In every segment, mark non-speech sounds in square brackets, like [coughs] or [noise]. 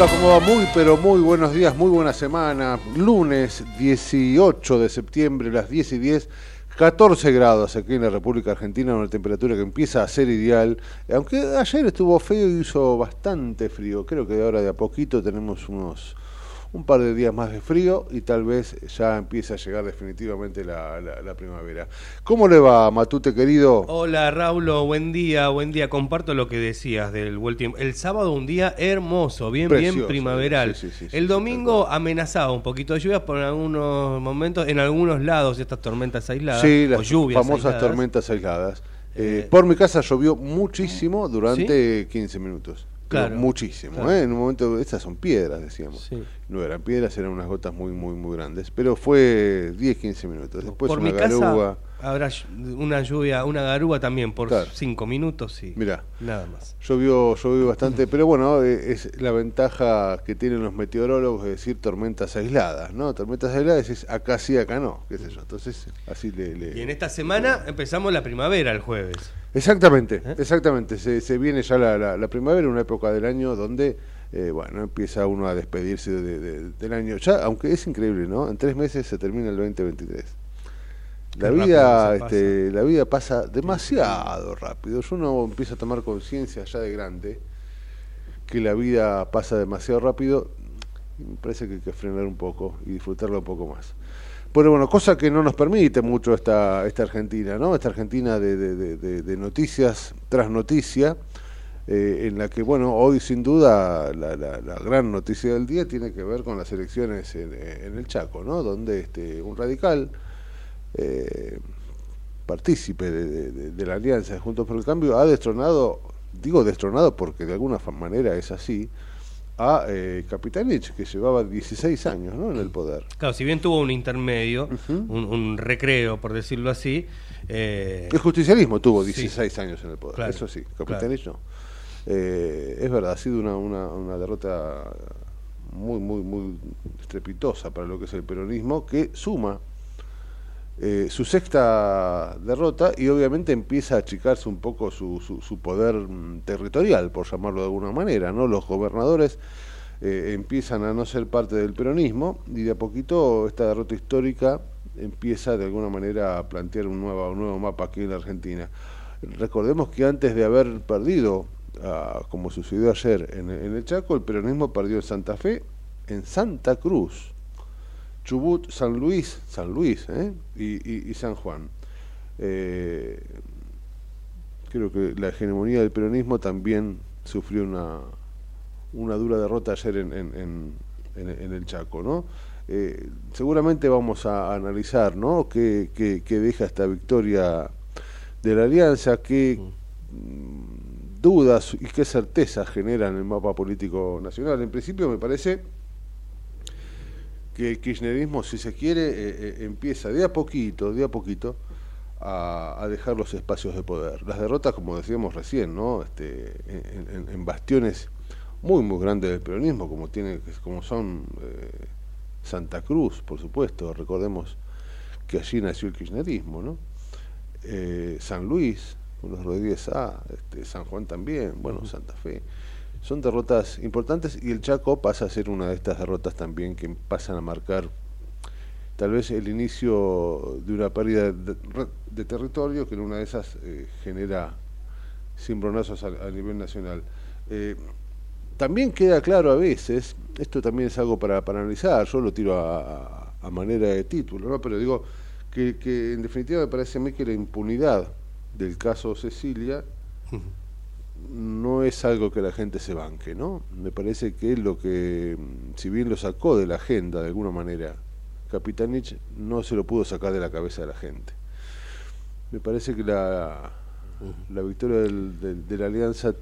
Hola, ¿cómo va? Muy, pero muy buenos días, muy buena semana. Lunes 18 de septiembre, las 10 y 10, 14 grados aquí en la República Argentina, una temperatura que empieza a ser ideal. Aunque ayer estuvo feo y hizo bastante frío. Creo que ahora de a poquito tenemos unos un par de días más de frío y tal vez ya empiece a llegar definitivamente la, la- la primavera. ¿Cómo le va, Matute querido? Hola Raulo, buen día, buen día. Comparto lo que decías del buen tiempo. El sábado un día hermoso, bien, Precioso, bien primaveral. sí, sí, sí, sí, el domingo amenazado un poquito de lluvias por algunos momentos, en algunos lados estas tormentas aisladas Sí, o las lluvias famosas aisladas. tormentas aisladas. Eh, Eh, por mi casa llovió muchísimo durante 15 minutos. Claro, muchísimo, claro. ¿eh? En un momento, estas son piedras, decíamos. Sí. No eran piedras, eran unas gotas muy, muy, muy grandes. Pero fue 10, 15 minutos. Después por una mi casa garúa. Habrá una lluvia, una garúa también por Claro. cinco minutos y Mirá. nada más. Llovió, llovió bastante, pero bueno, eh, es la ventaja que tienen los meteorólogos de decir tormentas aisladas, ¿no? Tormentas aisladas es acá sí, acá no, qué sé yo. Entonces, así le... le- Y en esta semana empezamos la primavera el jueves. Exactamente, ¿Eh? exactamente. Se, se viene ya la, la- la primavera, una época del año donde, eh, bueno, empieza uno a despedirse de- de- del año. Ya, aunque es increíble, ¿no? En tres meses se termina el 2023. La Qué vida, este, la vida pasa demasiado rápido. Yo uno empieza a tomar conciencia ya de grande que la vida pasa demasiado rápido. y Me parece que hay que frenar un poco y disfrutarla un poco más. Pero bueno, cosa que no nos permite mucho esta, esta Argentina, ¿no? Esta Argentina de, de- de- de- de noticias tras noticia, eh, en la que, bueno, hoy sin duda la, la- la gran noticia del día tiene que ver con las elecciones en, en el Chaco, ¿no? Donde este, un radical, eh, partícipe de, de- de- de la alianza de Juntos por el Cambio, ha destronado, digo destronado porque de alguna manera es así, a eh, Capitanich, que llevaba 16 años ¿no? en el poder. Claro, si bien tuvo un intermedio, un, un recreo, por decirlo así, eh, El justicialismo tuvo Sí. 16 años en el poder, Claro, eso sí, Capitanich no. Eh, es verdad, ha sido una, una, una derrota muy, muy, muy estrepitosa para lo que es el peronismo, que suma eh, su sexta derrota y obviamente empieza a achicarse un poco su, su, su poder mm, territorial, por llamarlo de alguna manera, ¿no? Los gobernadores eh, empiezan a no ser parte del peronismo y de a poquito esta derrota histórica empieza de alguna manera a plantear un nuevo, un nuevo mapa aquí en la Argentina. Recordemos que antes de haber perdido, ah, como sucedió ayer en, en el Chaco, el peronismo perdió en Santa Fe, en Santa Cruz, Chubut, San Luis, San Luis ¿eh? y, San Juan. Eh, creo que la hegemonía del peronismo también sufrió una, una dura derrota ayer en, en- el Chaco, ¿no? Eh, seguramente vamos a, analizar, ¿no? Qué, qué, deja esta victoria de la alianza, qué dudas y qué certezas generan el mapa político nacional. En principio me parece que el kirchnerismo, si se quiere, eh, eh, empieza de a poquito, de a poquito, a, a, dejar los espacios de poder. Las derrotas, como decíamos recién, ¿no? Este, en, en, en bastiones muy, muy grandes del peronismo, como, tiene, como son eh, Santa Cruz, por supuesto, recordemos que allí nació el kirchnerismo, ¿no? Eh, San Luis, los Rodríguez A, este, San Juan también, bueno, Santa Fe. Son derrotas importantes y el Chaco pasa a ser una de estas derrotas también que pasan a marcar tal vez el inicio de una pérdida de, de territorio que en una de esas eh, genera cimbronazos a, nivel nacional. Eh, también queda claro a veces, esto también es algo para, para analizar, yo lo tiro a, a, manera de título, ¿no? pero digo que, en definitiva me parece a mí que la impunidad del caso Cecilia no es algo que la gente se banque, ¿no? Me parece que lo que, si bien lo sacó de la agenda de alguna manera, Capitanich no se lo pudo sacar de la cabeza de la gente. Me parece que la, la victoria del, del, de la alianza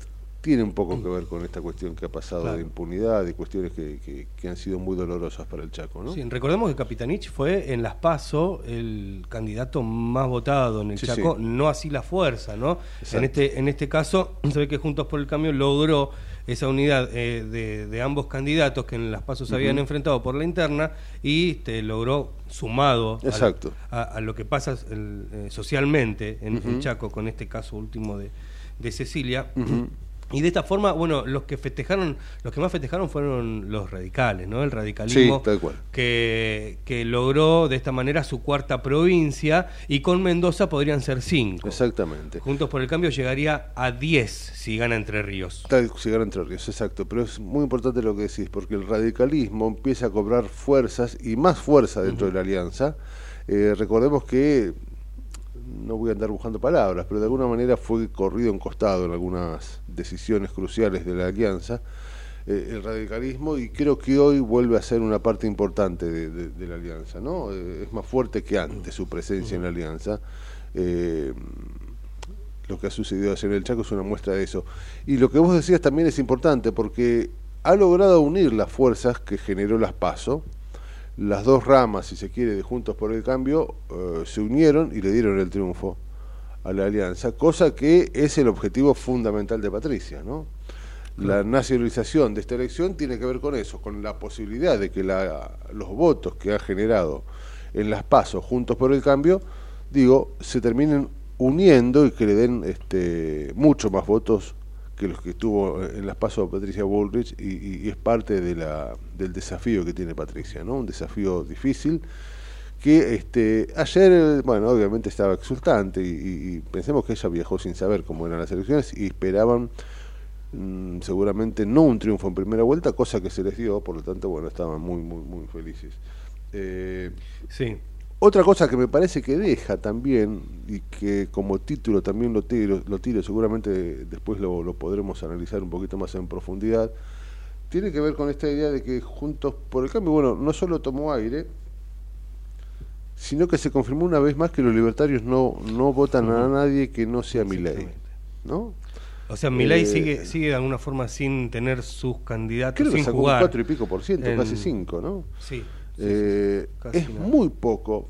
tiene un poco que ver con esta cuestión que ha pasado claro. de impunidad y cuestiones que, que, que, han sido muy dolorosas para el Chaco. ¿no? Sí, recordemos que Capitanich fue en Las Paso el candidato más votado en el sí, Chaco, sí. no así la fuerza, ¿no? En este, en este caso, [clears throat] se ve que Juntos por el Cambio logró esa unidad eh, de, de, ambos candidatos que en Las Pasos se uh -huh. habían enfrentado por la interna y te logró sumado Exacto. A, a, a, lo que pasa el, eh, socialmente en, uh -huh. en, Chaco con este caso último de, de Cecilia. Uh -huh y de esta forma, bueno, los que festejaron, los que más festejaron fueron los radicales, ¿no? El radicalismo sí, que, que logró de esta manera su cuarta provincia y con Mendoza podrían ser cinco. Exactamente. Juntos por el cambio llegaría a diez si gana Entre Ríos. Si gana Entre Ríos, exacto. Pero es muy importante lo que decís, porque el radicalismo empieza a cobrar fuerzas y más fuerza dentro uh -huh. de la alianza. Eh, recordemos que no voy a andar buscando palabras, pero de alguna manera fue corrido en costado en algunas decisiones cruciales de la alianza, eh, el radicalismo, y creo que hoy vuelve a ser una parte importante de, la alianza, ¿no? Eh, es más fuerte que antes su presencia en la alianza. Eh, lo que ha sucedido ayer en el Chaco es una muestra de eso. Y lo que vos decías también es importante porque ha logrado unir las fuerzas que generó las PASO, las dos ramas, si se quiere, de Juntos por el Cambio eh, se unieron y le dieron el triunfo a la alianza, cosa que es el objetivo fundamental de Patricia, ¿no? La nacionalización de esta elección tiene que ver con eso, con la posibilidad de que la, los votos que ha generado en las pasos Juntos por el Cambio, digo, se terminen uniendo y que le den este, mucho más votos que los que tuvo en las pasos Patricia Bullrich y, es parte de la, del desafío que tiene Patricia, ¿no? Un desafío difícil que este ayer, bueno, obviamente estaba exultante y, y pensemos que ella viajó sin saber cómo eran las elecciones y esperaban mmm, seguramente no un triunfo en primera vuelta, cosa que se les dio, por lo tanto, bueno, estaban muy, muy, muy felices. Eh, sí. Otra cosa que me parece que deja también, y que como título también lo tiro, lo tiro seguramente después lo, lo, podremos analizar un poquito más en profundidad, tiene que ver con esta idea de que Juntos por el Cambio, bueno, no solo tomó aire, sino que se confirmó una vez más que los libertarios no, no votan a nadie que no sea mi ley. ¿no? O sea, Milei eh, sigue, sigue de alguna forma sin tener sus candidatos, creo sin que sacó jugar. un 4 y pico por ciento, en... casi 5, ¿no? Sí. Eh, es nada. muy poco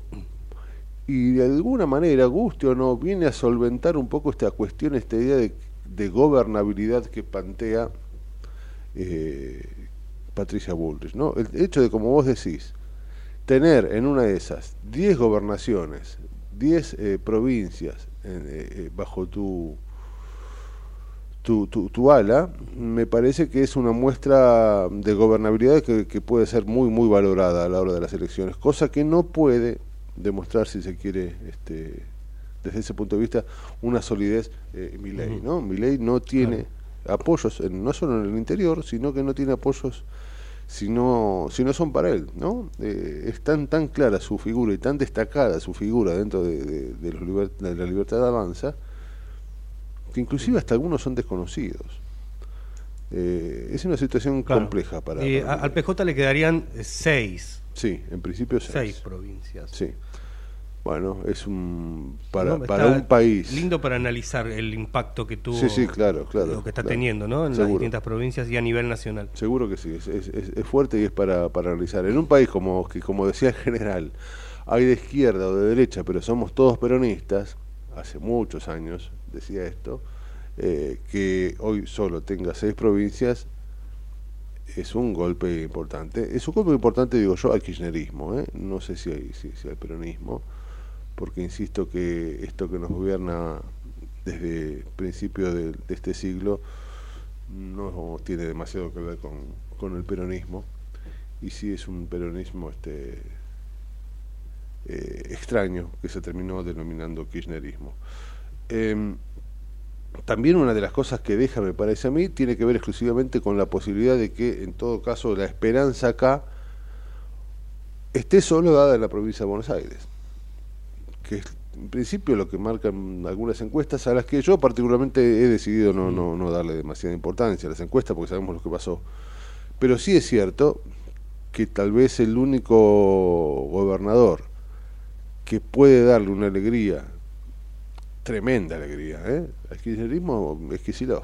y de alguna manera, guste o no, viene a solventar un poco esta cuestión, esta idea de, de gobernabilidad que plantea eh, Patricia Bullrich. ¿no? El hecho de, como vos decís, tener en una de esas 10 gobernaciones, 10 eh, provincias bajo tu tu, tu, tu, ala, me parece que es una muestra de gobernabilidad que, que, puede ser muy, muy valorada a la hora de las elecciones, cosa que no puede demostrar, si se quiere, este, desde ese punto de vista, una solidez eh, mi ley, ¿no? Mi ley no tiene claro. apoyos, en, no solo en el interior, sino que no tiene apoyos si no, si no son para él, ¿no? Eh, es tan, tan clara su figura y tan destacada su figura dentro de, de, de, los de la libertad de avanza, que inclusive hasta algunos son desconocidos. Eh, es una situación compleja para, y Al PJ le quedarían seis. Sí, en principio seis. Seis provincias. Sí. Bueno, es un para, para un país lindo para analizar el impacto que tuvo sí, sí, claro, claro, lo que está teniendo ¿no? en las distintas provincias y a nivel nacional seguro que sí es, es, es, fuerte y es para, para analizar en un país como que como decía el general hay de izquierda o de derecha pero somos todos peronistas hace muchos años decía esto eh, que hoy solo tenga seis provincias es un golpe importante es un golpe importante digo yo al kirchnerismo ¿eh? no sé si hay si, al peronismo porque insisto que esto que nos gobierna desde principios de, este siglo no tiene demasiado que ver con, el peronismo y sí es un peronismo este eh, extraño que se terminó denominando kirchnerismo. Em, también una de las cosas que deja, me parece a mí, tiene que ver exclusivamente con la posibilidad de que, en todo caso, la esperanza acá esté solo dada en la provincia de Buenos Aires que es en principio lo que marcan algunas encuestas a las que yo particularmente he decidido no, no, no darle demasiada importancia a las encuestas porque sabemos lo que pasó. Pero sí es cierto que tal vez el único gobernador que puede darle una alegría, tremenda alegría, ¿eh? al kirchnerismo es Kisilov.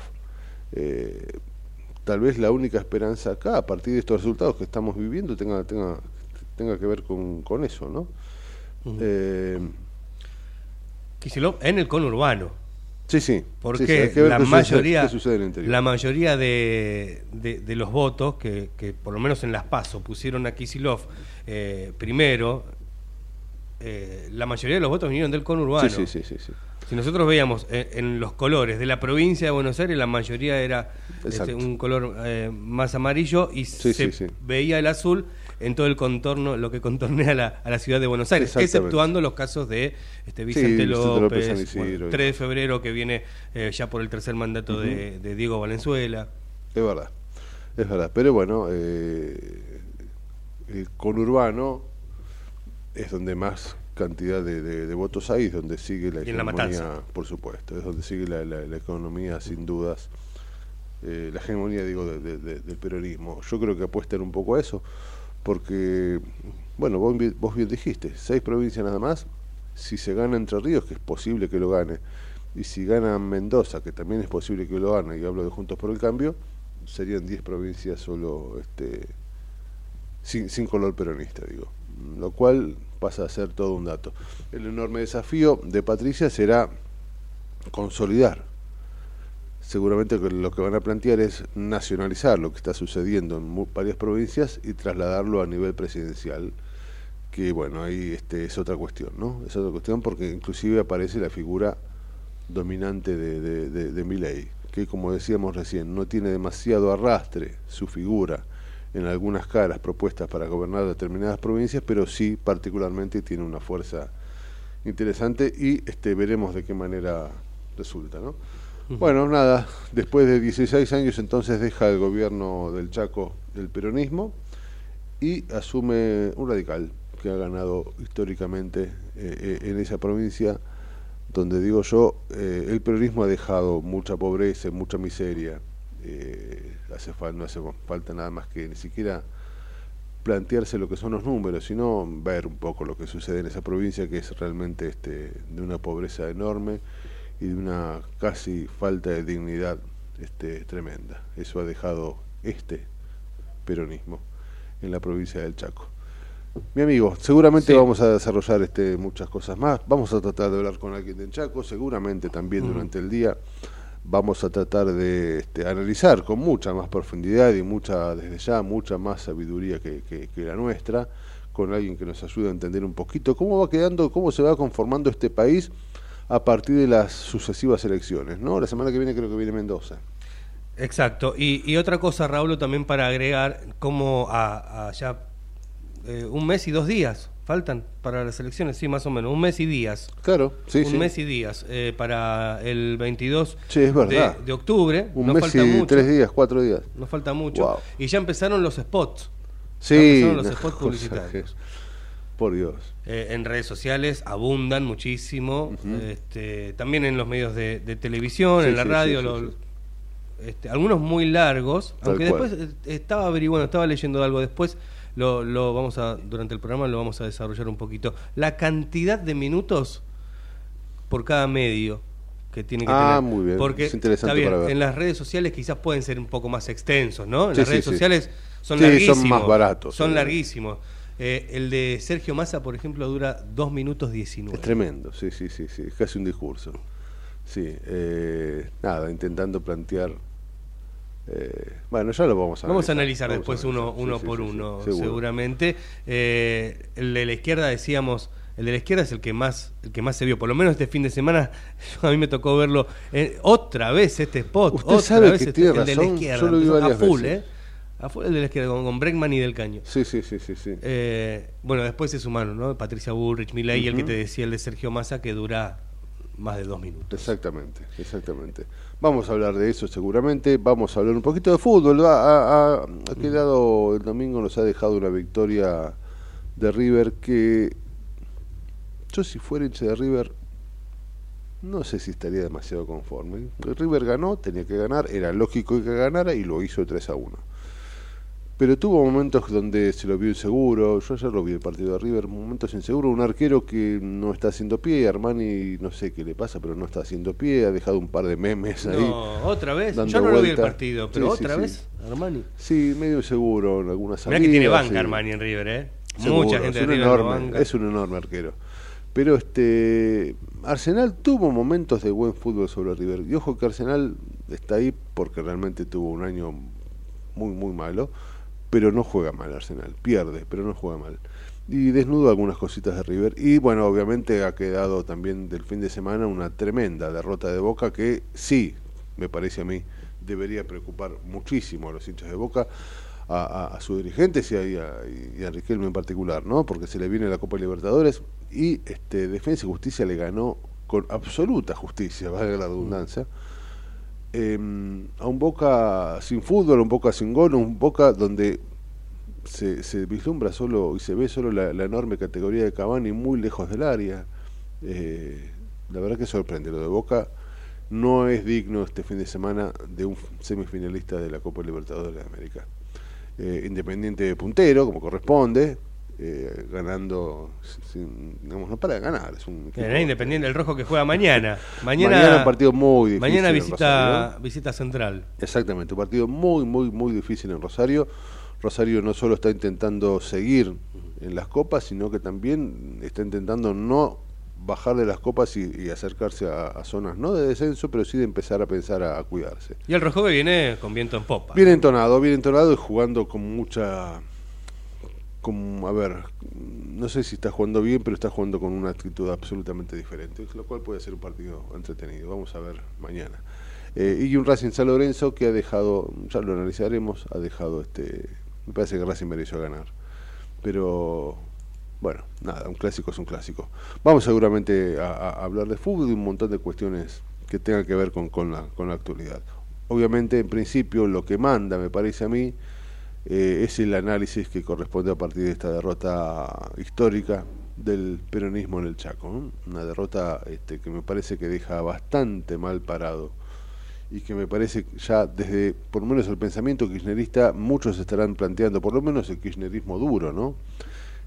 Eh, tal vez la única esperanza acá, a partir de estos resultados que estamos viviendo, tenga, tenga, tenga que ver con, con eso, ¿no? en el conurbano. Sí, sí. Porque la, mayoría, la mayoría de, de, los votos que, que, por lo menos en las PASO pusieron a Kisilov eh, primero, eh, la mayoría de los votos vinieron del conurbano. Sí, sí, sí, sí, Si nosotros veíamos en, los colores de la provincia de Buenos Aires, la mayoría era este, un color eh, más amarillo y se veía el azul en todo el contorno, lo que contornea a la, a la ciudad de Buenos Aires, exceptuando los casos de este, Vicente, López, 3 de febrero que viene eh, ya por el tercer mandato de, Diego Valenzuela. Es verdad, es verdad, pero bueno, eh, el conurbano es donde más cantidad de, votos hay, es donde sigue la hegemonía, por supuesto, es donde sigue la, economía sin dudas. Eh, la hegemonía, digo, del peronismo. Yo creo que apuestan un poco a eso porque, bueno, vos, vos bien dijiste, seis provincias nada más, si se gana Entre Ríos, que es posible que lo gane, y si gana Mendoza, que también es posible que lo gane, y hablo de Juntos por el Cambio, serían diez provincias solo este, sin, sin color peronista, digo. Lo cual pasa a ser todo un dato. El enorme desafío de Patricia será consolidar. Seguramente lo que van a plantear es nacionalizar lo que está sucediendo en varias provincias y trasladarlo a nivel presidencial que bueno ahí este es otra cuestión no es otra cuestión porque inclusive aparece la figura dominante de, de, que como decíamos recién no tiene demasiado arrastre su figura en algunas caras propuestas para gobernar determinadas provincias pero sí particularmente tiene una fuerza interesante y este veremos de qué manera resulta no bueno, nada, después de 16 años entonces deja el gobierno del Chaco del peronismo y asume un radical que ha ganado históricamente eh, eh, en esa provincia donde digo yo, eh, el peronismo ha dejado mucha pobreza, mucha miseria. Hace no hace falta nada más que ni siquiera plantearse lo que son los números, sino ver un poco lo que sucede en esa provincia que es realmente este, de una pobreza enorme y de una casi falta de dignidad este, tremenda. Eso ha dejado este peronismo en la provincia del Chaco. Mi amigo, seguramente vamos a desarrollar este, muchas cosas más. Vamos a tratar de hablar con alguien del Chaco, seguramente también durante el día vamos a tratar de este, analizar con mucha más profundidad y mucha, desde ya, mucha más sabiduría que, que, la nuestra, con alguien que nos ayude a entender un poquito cómo va quedando, cómo se va conformando este país a partir de las sucesivas elecciones, ¿no? La semana que viene creo que viene Mendoza. Exacto. Y, otra cosa, Raúl, también para agregar, como a, ya eh, un mes y dos días faltan para las elecciones, sí, más o menos, un mes y días. Claro, sí, un mes y días eh, para el 22 es verdad. De, octubre. Un mes y tres días, cuatro días. No falta mucho. Y ya empezaron los spots. Sí, ya empezaron los spots [laughs] publicitarios. Por Dios. Eh, en redes sociales abundan muchísimo, este, también en los medios de, televisión, en la radio, este, algunos muy largos, aunque después eh, estaba averiguando, estaba leyendo algo después, lo, lo vamos a, durante el programa lo vamos a desarrollar un poquito. La cantidad de minutos por cada medio que tiene que ah, tener. muy bien. Porque es interesante está bien, para ver. en las redes sociales quizás pueden ser un poco más extensos, ¿no? En Sí, las redes sí. sociales son Sí, son larguísimos. más baratos, Son larguísimos. Eh, el de Sergio Massa, por ejemplo, dura 2 minutos 19. Es tremendo, sí, sí, sí, sí, es casi un discurso. Sí, eh, nada, intentando plantear. Eh, bueno, ya lo vamos a Vamos a analizar. analizar a después uno, analizar, uno sí, por sí, uno, seguramente. Eh, el de la izquierda decíamos, el de la izquierda es el que más, el que más se vio. Por lo menos este fin de semana [laughs] a mí me tocó verlo eh, otra vez este spot. Usted otra sabe vez que este- tiene el de la izquierda. yo lo vi empezó varias a full, veces. ¿eh? A full el de la izquierda con, con Bregman y del Caño. Sí, sí, sí, sí, sí. Eh, bueno, después se sumaron, ¿no? Patricia Bullrich, Milei y el que te decía el de Sergio Massa que dura más de dos minutos. Exactamente, exactamente. Vamos a hablar de eso seguramente. Vamos a hablar un poquito de fútbol. Ha, ha- ha- quedado, el domingo nos ha dejado una victoria de River que yo si fuera hincha de River no sé si estaría demasiado conforme. River ganó, tenía que ganar, era lógico que ganara y lo hizo 3 a 1. Pero tuvo momentos donde se lo vio inseguro. Yo ayer lo vi el partido de River, momentos inseguros. Un arquero que no está haciendo pie. Armani, no sé qué le pasa, pero no está haciendo pie. Ha dejado un par de memes ahí. No, otra vez. Yo no lo vi el partido, pero Sí, sí, otra sí. vez, Armani. Sí, medio inseguro en algunas Mirá salidas. que tiene banca sí. Armani en River, ¿eh? Seguro, Mucha gente es un enorme, banca. es un enorme arquero. Pero este Arsenal tuvo momentos de buen fútbol sobre River. Y ojo que Arsenal está ahí porque realmente tuvo un año muy muy malo, pero no juega mal Arsenal, pierde, pero no juega mal. Y desnudo algunas cositas de River y bueno, obviamente ha quedado también del fin de semana una tremenda derrota de Boca que sí, me parece a mí, debería preocupar muchísimo a los hinchas de Boca a, a- a sus dirigentes y a, Riquelme en particular, ¿no? Porque se le viene la Copa Libertadores y este Defensa y Justicia le ganó con absoluta justicia, valga la redundancia, eh, a un Boca sin fútbol, un Boca sin gol, un Boca donde se, vislumbra solo y se ve solo la, la enorme categoría de Cavani muy lejos del área. Eh, la verdad que sorprende lo de Boca. No es digno este fin de semana de un semifinalista de la Copa Libertadores de América. Eh, independiente de puntero, como corresponde, eh, ganando, sin- digamos, no para de ganar. Es un equipo- Era Independiente, el rojo que juega mañana. [laughs] Mañana, Mañana un partido muy difícil. mañana en visita, visita Central. Exactamente, un partido muy, muy, muy difícil en Rosario. Rosario no solo está intentando seguir en las copas, sino que también está intentando no bajar de las copas y, y acercarse a, a zonas no de descenso, pero sí de empezar a pensar a, a cuidarse. Y el rojo que viene con viento en popa. Bien entonado, bien entonado y jugando con mucha... Con, a ver, no sé si está jugando bien, pero está jugando con una actitud absolutamente diferente, lo cual puede ser un partido entretenido. Vamos a ver mañana. Eh, y un Racing San Lorenzo que ha dejado, ya lo analizaremos, ha dejado este. Me parece que Racing mereció ganar. Pero bueno, nada, un clásico es un clásico. Vamos seguramente a, a hablar de fútbol y un montón de cuestiones que tengan que ver con, con, la, con la actualidad. Obviamente, en principio, lo que manda, me parece a mí, eh, es el análisis que corresponde a partir de esta derrota histórica del peronismo en el Chaco. ¿no? Una derrota este, que me parece que deja bastante mal parado y que me parece ya desde por lo menos el pensamiento kirchnerista muchos estarán planteando, por lo menos el kirchnerismo duro, ¿no?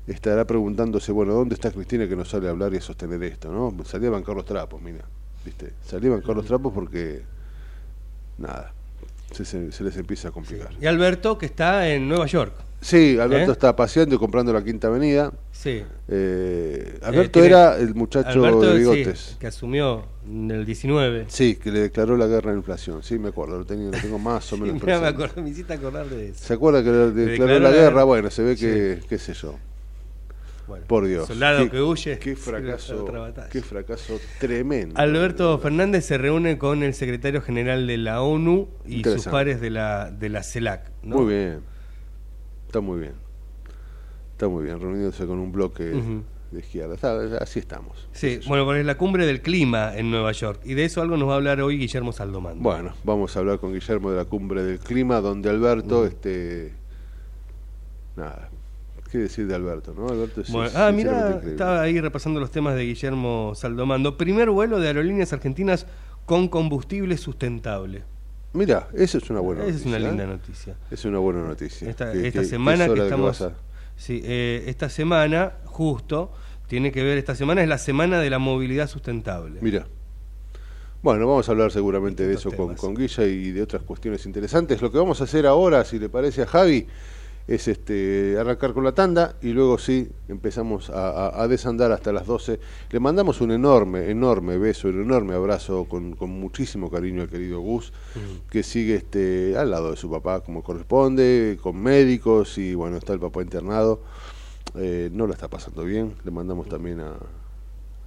Estará preguntándose, bueno, ¿dónde está Cristina que no sale a hablar y a sostener esto, ¿no? Salía a bancar los trapos, mira, ¿viste? Salía a bancar los trapos porque, nada, se, les empieza a complicar. Y Alberto que está en Nueva York. Sí, Alberto ¿Eh? está paseando y comprando la Quinta Avenida. Sí. Eh, Alberto tiene- era el muchacho Alberto, de sí, bigotes. que asumió en el 19. Sí, que le declaró la guerra a la inflación. Sí, me acuerdo, lo, tenía, lo tengo más o Sí, menos [laughs] mirá, me, acordé, me hiciste acordar de eso. ¿Se acuerda que le declaró, declaró la la guerra? guerra. Bueno, se ve que, qué sé yo. Bueno, Por Dios. Soldado Qué- que huye. Qué [laughs] sí, fracaso, qué tremendo. Alberto Fernández se reúne con el secretario general de la ONU y sus pares de la, de la CELAC. ¿no? Muy bien. Está muy bien. Está muy bien, reuniéndose con un bloque de izquierda. Está- así estamos. Sí, bueno, porque es la cumbre del clima en Nueva York. Y de eso algo nos va a hablar hoy Guillermo Saldomán. Bueno, vamos a hablar con Guillermo de la cumbre del clima, donde Alberto, este. Nada. ¿Qué decir de Alberto, no? Alberto es Bueno, ah, mira, estaba ahí repasando los temas de Guillermo Saldomando. Primer vuelo de aerolíneas argentinas con combustible sustentable. Mira, eso es una buena Esa noticia. es una ¿eh? linda noticia. Es una buena noticia. Esta, semana que estamos. sí, eh, esta semana, justo, tiene que ver, esta semana es la semana de la movilidad sustentable. Mira. Bueno, vamos a hablar seguramente de Estos eso con, con Guilla y de otras cuestiones interesantes. Lo que vamos a hacer ahora, si le parece a Javi, es este arrancar con la tanda y luego sí empezamos a, a- a desandar hasta las 12. Le mandamos un enorme, enorme beso, un enorme abrazo con, con muchísimo cariño al querido Gus, que sigue este al lado de su papá como corresponde, con médicos y bueno, está el papá internado. Eh, no la está pasando bien. Le mandamos también a,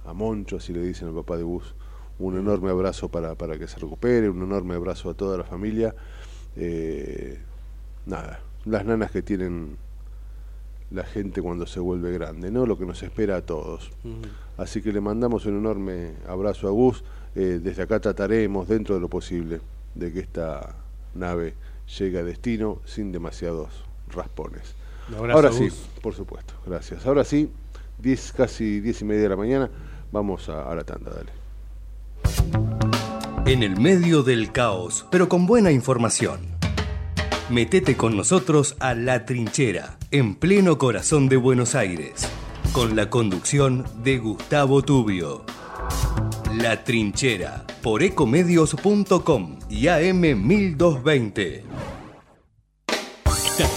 a Moncho, así le dicen al papá de Bus, un enorme abrazo para, para que se recupere, un enorme abrazo a toda la familia. Eh, nada, las nanas que tienen la gente cuando se vuelve grande, ¿no? Lo que nos espera a todos. Así que le mandamos un enorme abrazo a Gus. Eh, desde acá trataremos, dentro de lo posible, de que esta nave llegue a destino sin demasiados raspones. Un abrazo, Ahora sí, Gus. por supuesto, gracias. Ahora sí, 10, casi 10 y media de la mañana, vamos a, a la tanda, dale. En el medio del caos, pero con buena información. Metete con nosotros a La Trinchera, en pleno corazón de Buenos Aires, con la conducción de Gustavo Tubio. La Trinchera, por ecomedios.com y AM 1220.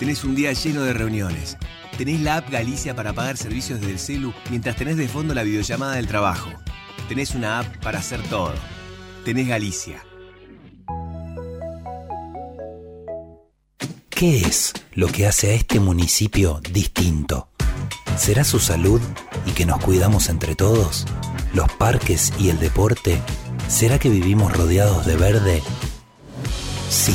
Tenés un día lleno de reuniones. Tenés la app Galicia para pagar servicios desde el celu mientras tenés de fondo la videollamada del trabajo. Tenés una app para hacer todo. Tenés Galicia. ¿Qué es lo que hace a este municipio distinto? ¿Será su salud y que nos cuidamos entre todos? ¿Los parques y el deporte? ¿Será que vivimos rodeados de verde? Sí,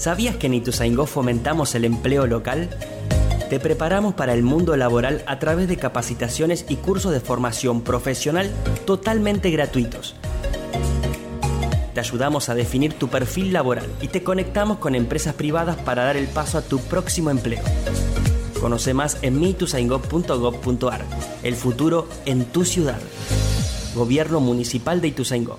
¿Sabías que en Ituzaingó fomentamos el empleo local? Te preparamos para el mundo laboral a través de capacitaciones y cursos de formación profesional totalmente gratuitos te ayudamos a definir tu perfil laboral y te conectamos con empresas privadas para dar el paso a tu próximo empleo. Conoce más en mitusaingó.gov.ar. El futuro en tu ciudad. Gobierno Municipal de Ituzaingó.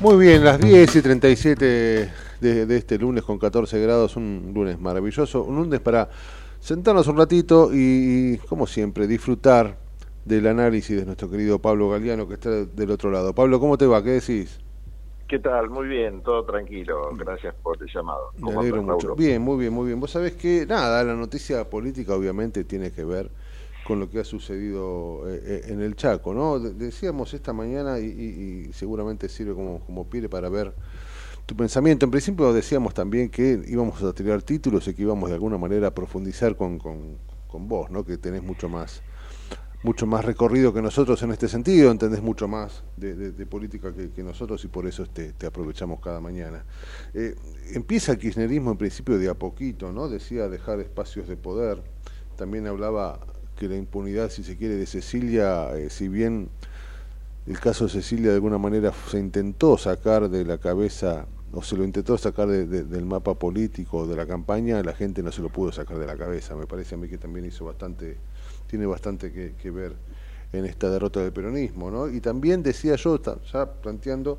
Muy bien, las 10 y 37 de, de, este lunes con 14 grados, un lunes maravilloso, un lunes para sentarnos un ratito y, como siempre, disfrutar del análisis de nuestro querido Pablo Galeano que está del otro lado. Pablo, ¿cómo te va? ¿Qué decís? ¿Qué tal? Muy bien, todo tranquilo. Gracias por el llamado. Me alegro mucho. Bien, muy bien, muy bien. Vos sabés que, nada, la noticia política obviamente tiene que ver con lo que ha sucedido eh, eh, en el Chaco, ¿no? Decíamos esta mañana y, seguramente sirve como, como pire para ver tu pensamiento. En principio decíamos también que íbamos a tirar títulos y que íbamos de alguna manera a profundizar con, con, vos, ¿no? Que tenés mucho más mucho más recorrido que nosotros en este sentido, entendés mucho más de, política que, nosotros y por eso este, te aprovechamos cada mañana. Eh, empieza el kirchnerismo en principio de a poquito, ¿no? Decía dejar espacios de poder, también hablaba que la impunidad, si se quiere, de Cecilia, eh, si bien el caso Cecilia de alguna manera se intentó sacar de la cabeza o se lo intentó sacar del mapa político de la campaña, la gente no se lo pudo sacar de la cabeza. Me parece a mí que también hizo bastante, tiene bastante que, ver en esta derrota del peronismo, ¿no? Y también decía yo, ya planteando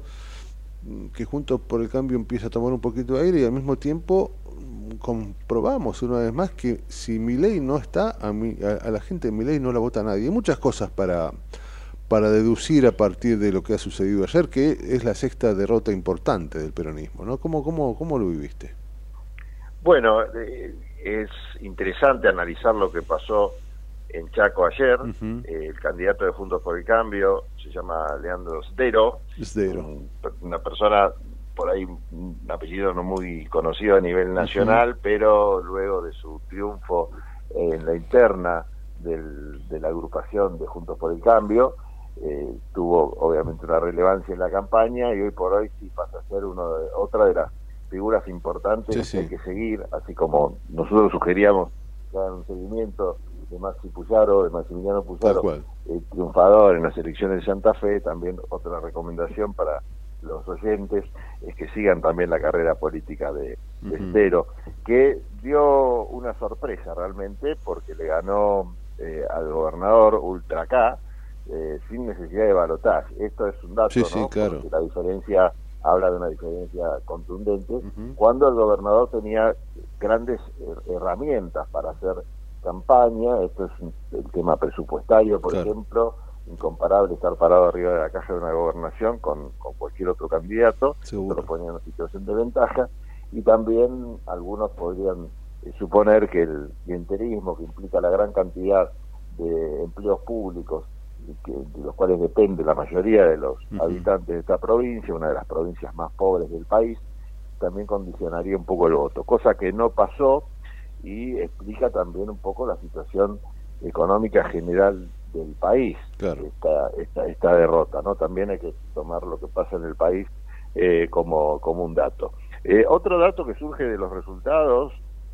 mm, que Juntos por el Cambio empieza a tomar un poquito de aire y al mismo tiempo comprobamos una vez más que si mi ley no está, a, a, la gente de mi ley no la vota nadie. Hay muchas cosas para para deducir a partir de lo que ha sucedido ayer, que es la sexta derrota importante del peronismo, ¿no? ¿Cómo, cómo, cómo lo viviste? Bueno, eh, es interesante analizar lo que pasó en Chaco ayer. Eh, el candidato de Juntos por el Cambio se llama Leandro Sdero, una persona por ahí un apellido no muy conocido a nivel nacional, pero luego de su triunfo en la interna de la agrupación de Juntos por el Cambio, eh, tuvo obviamente una relevancia en la campaña y hoy por hoy sí pasa a ser uno de, otra de las figuras importantes que hay que seguir, así como nosotros sugeríamos que un seguimiento de Maxi Puyaro, de Maximiliano Puyaro, el triunfador en las elecciones de Santa Fe, también otra recomendación para los oyentes es que sigan también la carrera política de, Estero, que dio una sorpresa realmente porque le ganó eh, al gobernador Ultra K, eh, sin necesidad de balotaje. Esto es un dato, ¿no? Porque la diferencia habla de una diferencia contundente, cuando el gobernador tenía grandes herramientas para hacer campaña, esto es el tema presupuestario, por ejemplo, incomparable estar parado arriba de la caja de una gobernación con, cualquier otro candidato, lo ponía en una situación de ventaja, y también algunos podrían eh, suponer que el clientelismo, que implica la gran cantidad de empleos públicos de los cuales depende la mayoría de los habitantes de esta provincia, una de las provincias más pobres del país, también condicionaría un poco el voto, cosa que no pasó y explica también un poco la situación económica general del país, esta, esta, esta, derrota, ¿no? También hay que tomar lo que pasa en el país eh, como, como un dato. Eh, otro dato que surge de los resultados,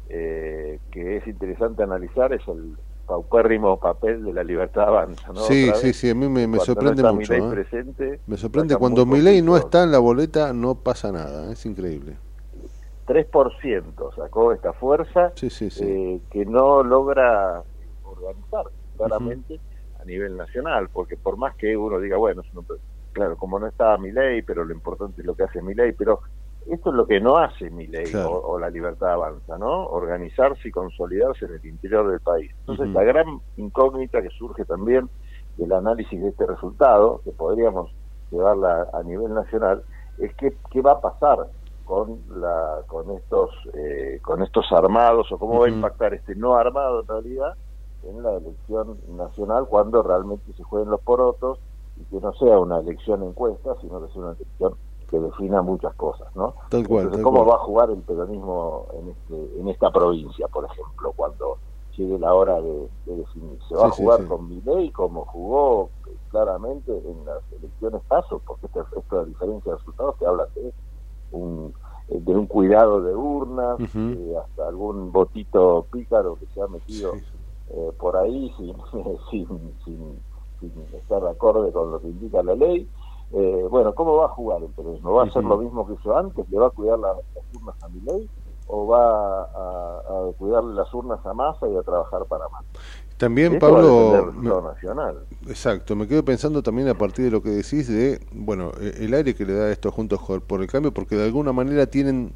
eh, que es interesante analizar, es el, paupérrimo papel de la libertad avanza. ¿no? Sí, sí, sí, a mí me, sorprende mucho. ¿eh? me sorprende cuando mi ley no está en la boleta, no pasa nada, es increíble. 3% sacó esta fuerza eh, que no logra organizar claramente a nivel nacional, porque por más que uno diga, bueno, claro, como no está mi ley, pero lo importante es lo que hace mi ley, pero esto es lo que no hace mi ley o, la libertad avanza, ¿no? Organizarse y consolidarse en el interior del país. Entonces, la gran incógnita que surge también del análisis de este resultado, que podríamos llevarla a nivel nacional, es que, qué va a pasar con la con estos eh, con estos armados o cómo va a impactar este no armado en realidad en la elección nacional cuando realmente se jueguen los porotos y que no sea una elección encuesta, sino que sea una elección que defina muchas cosas, ¿no? ¿cómo va a jugar el peronismo en, este, en esta provincia, por ejemplo, cuando llegue la hora de, definir? ¿Se va a jugar con mi ley como jugó claramente en las elecciones pasos? Porque esto de diferencia de resultados te habla de un, de un cuidado de urnas, hasta algún botito pícaro que se ha metido eh, por ahí [laughs] sin, sin, sin, sin estar acorde con lo que indica la ley. Eh, bueno, ¿cómo va a jugar el peronismo? ¿Va a hacer lo mismo que hizo antes? ¿Le va a cuidar las urnas a ley ¿O va a, cuidarle las urnas a Massa y a trabajar para Massa? También, Pablo. nacional. Exacto, me quedo pensando también a partir de lo que decís de, bueno, e, el aire que le da esto Juntos por el Cambio, porque de alguna manera tienen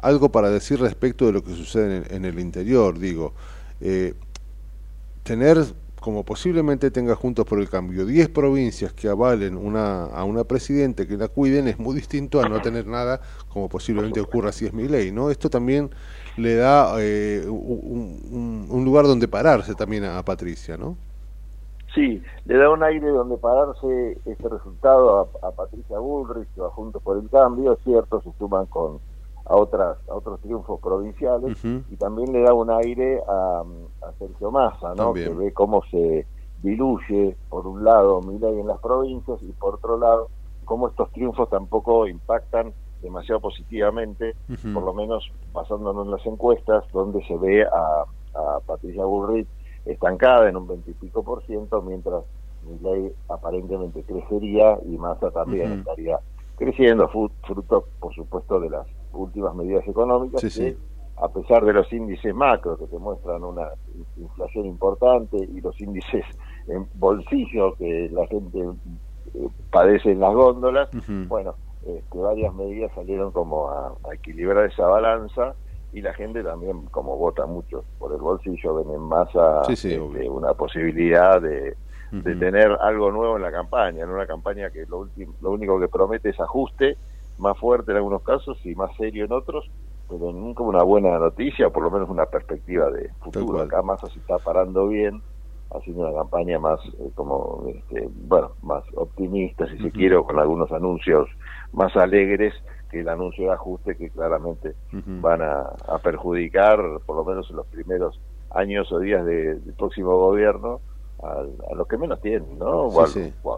algo para decir respecto de lo que sucede en el, interior, digo. Eh, tener como posiblemente tenga Juntos por el Cambio 10 provincias que avalen una, a una presidente que la cuiden, es muy distinto a no tener nada, como posiblemente ocurra si es mi ley, ¿no? Esto también le da eh, un, lugar donde pararse también a, Patricia, ¿no? Sí, le da un aire donde pararse este resultado a, Patricia Bullrich o a Juntos por el Cambio, es cierto, se suman con a otras a otros triunfos provinciales y también le da un aire a, Sergio Massa, ¿no? que ve cómo se diluye por un lado Milei en las provincias y por otro lado cómo estos triunfos tampoco impactan demasiado positivamente, por lo menos basándonos en las encuestas, donde se ve a, a Patricia Bullrich estancada en un veintipico por ciento, mientras ley aparentemente crecería y Massa también estaría creciendo, fruto, por supuesto, de las últimas medidas económicas que, a pesar de los índices macro que te muestran una inflación importante y los índices en bolsillo que la gente eh, padece en las góndolas, bueno, este, varias medidas salieron como a, equilibrar esa balanza y la gente también, como vota mucho por el bolsillo, ven en masa este, una posibilidad de, de tener algo nuevo en la campaña, en una campaña que lo, lo único que promete es ajuste, más fuerte en algunos casos y más serio en otros, pero nunca una buena noticia, o por lo menos una perspectiva de futuro. Acá Massa se está parando bien, haciendo una campaña más, eh, como, este, bueno, más optimista, si se quiere, con algunos anuncios más alegres que el anuncio de ajuste que claramente van a, perjudicar, por lo menos en los primeros años o días del próximo gobierno, a, los que menos tienen, ¿no? O, a,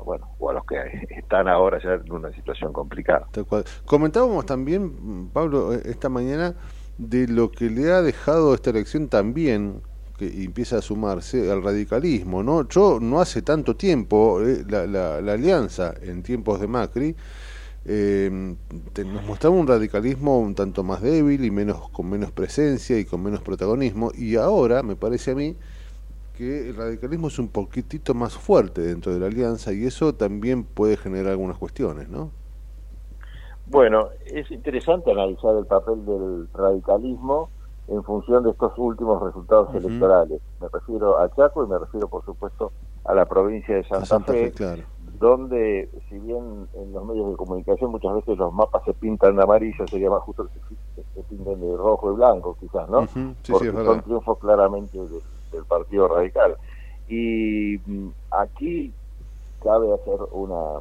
bueno, o a los que están ahora ya en una situación complicada. Comentábamos también, Pablo, eh, esta mañana de lo que le ha dejado esta elección también que empieza a sumarse al radicalismo, ¿no? Yo no hace tanto tiempo, eh, la, la, alianza en tiempos de Macri, eh, nos mostraba un radicalismo un tanto más débil y menos con menos presencia y con menos protagonismo, y ahora me parece a mí que el radicalismo es un poquitito más fuerte dentro de la alianza y eso también puede generar algunas cuestiones, ¿no? Bueno, es interesante analizar el papel del radicalismo en función de estos últimos resultados electorales. Me refiero a Chaco y me refiero, por supuesto, a la provincia de Santa, Fe, donde, si bien en los medios de comunicación muchas veces los mapas se pintan de amarillo, sería más justo que se, pinten de rojo y blanco, quizás, ¿no? Porque son triunfos claramente de, del Partido Radical. Y mm, aquí cabe hacer una,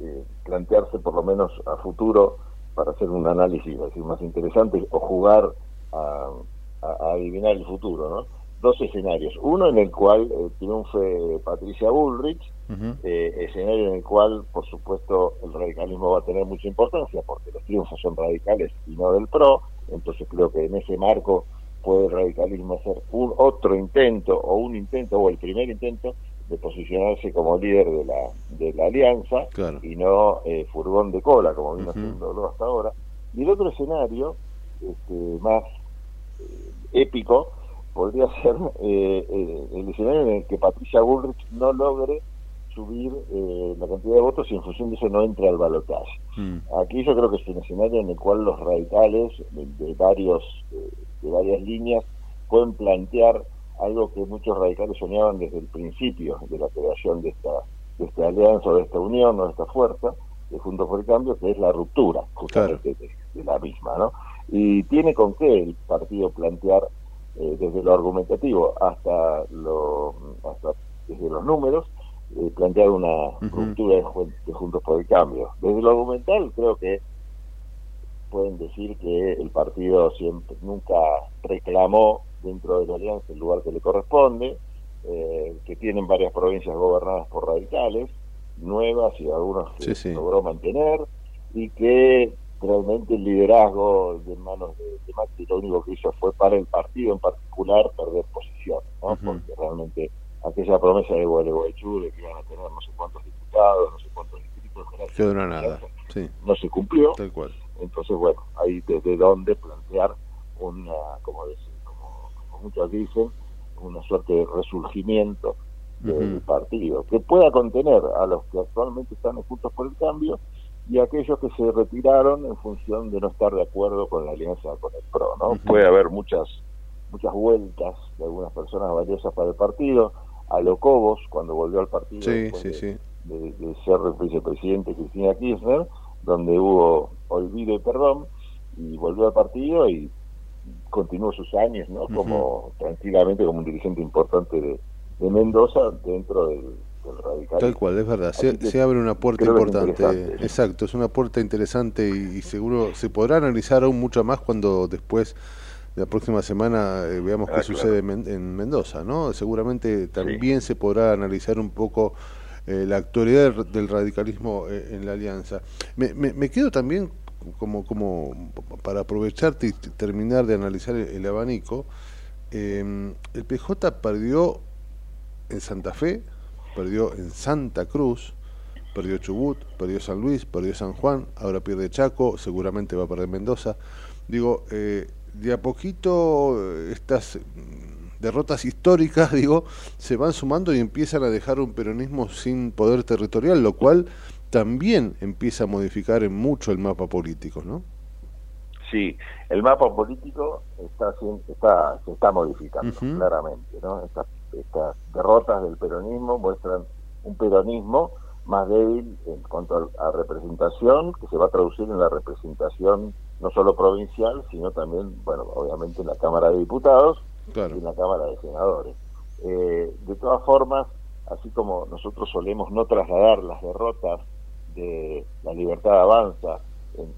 eh, plantearse por lo menos a futuro para hacer un análisis decir, más interesante o jugar a, adivinar el futuro, ¿no? Dos escenarios. Uno en el cual eh, triunfe Patricia Bullrich, eh, escenario en el cual, por supuesto, el radicalismo va a tener mucha importancia porque los triunfos son radicales y no del PRO. Entonces creo que en ese marco puede el radicalismo hacer un otro intento o un intento o el primer intento de posicionarse como líder de la, de la alianza y no eh, furgón de cola como vino haciendo hasta ahora. Y el otro escenario, este, más eh, épico, podría [laughs] ser eh, el escenario en el que Patricia Bullrich no logre subir la cantidad de votos y en función de eso no entre al balotaje. Mm. Aquí yo creo que es un escenario en el cual los radicales de varios de varias líneas pueden plantear algo que muchos radicales soñaban desde el principio de la creación de esta, de esta alianza, de esta unión, o de esta fuerza, de Juntos por el Cambio, que es la ruptura justamente de, la misma. ¿no? Y tiene con qué el partido plantear eh, desde lo argumentativo hasta, lo, hasta desde los números, eh, plantear una ruptura de, de Juntos por el Cambio. Desde lo argumental creo que pueden decir que el partido siempre nunca reclamó dentro de la alianza el lugar que le corresponde, eh, que tienen varias provincias gobernadas por radicales, nuevas y algunos que logró mantener, y que realmente el liderazgo de manos de, de, Macri lo único que hizo fue para el partido en particular perder posición, ¿no? porque realmente aquella promesa de Gualeguaychú de que iban a tener no sé cuántos diputados, no sé cuántos distritos, nada. no se cumplió. Tal cual. Entonces, bueno, ahí desde dónde plantear una, como, decir, como, muchos dicen, una suerte de resurgimiento del partido, que pueda contener a los que actualmente están juntos por el cambio y a aquellos que se retiraron en función de no estar de acuerdo con la alianza con el PRO, ¿no? Puede haber muchas muchas vueltas de algunas personas valiosas para el partido, a Locobos cuando volvió al partido de, ser el vicepresidente Cristina Kirchner, donde hubo olvido y perdón, y volvió al partido y continuó sus años, ¿no? Como tranquilamente como un dirigente importante de, Mendoza dentro del, radical. Tal cual, es verdad. Se, abre una puerta importante. Exacto, es una puerta interesante y, seguro se podrá analizar aún mucho más cuando después de la próxima semana eh, veamos qué ah, sucede en, Mendoza, ¿no? Seguramente también se podrá analizar un poco eh, la actualidad del, radicalismo eh, en la alianza. Me, me, quedo también como, como para aprovecharte y terminar de analizar el, abanico, em, el PJ perdió en Santa Fe, perdió en Santa Cruz, perdió Chubut, perdió San Luis, perdió San Juan, ahora pierde Chaco, seguramente va a perder Mendoza. Digo, eh, de a poquito estas derrotas históricas, [laughs] digo, se van sumando y empiezan a dejar un peronismo sin poder territorial, lo cual también empieza a modificar en mucho el mapa político, ¿no? Sí, el mapa político está, está se está modificando claramente, ¿no? Estas, estas derrotas del peronismo muestran un peronismo más débil en cuanto a, representación, que se va a traducir en la representación no solo provincial, sino también, bueno, obviamente en la Cámara de Diputados y en la Cámara de Senadores. Eh, de todas formas, así como nosotros solemos no trasladar las derrotas de la libertad avanza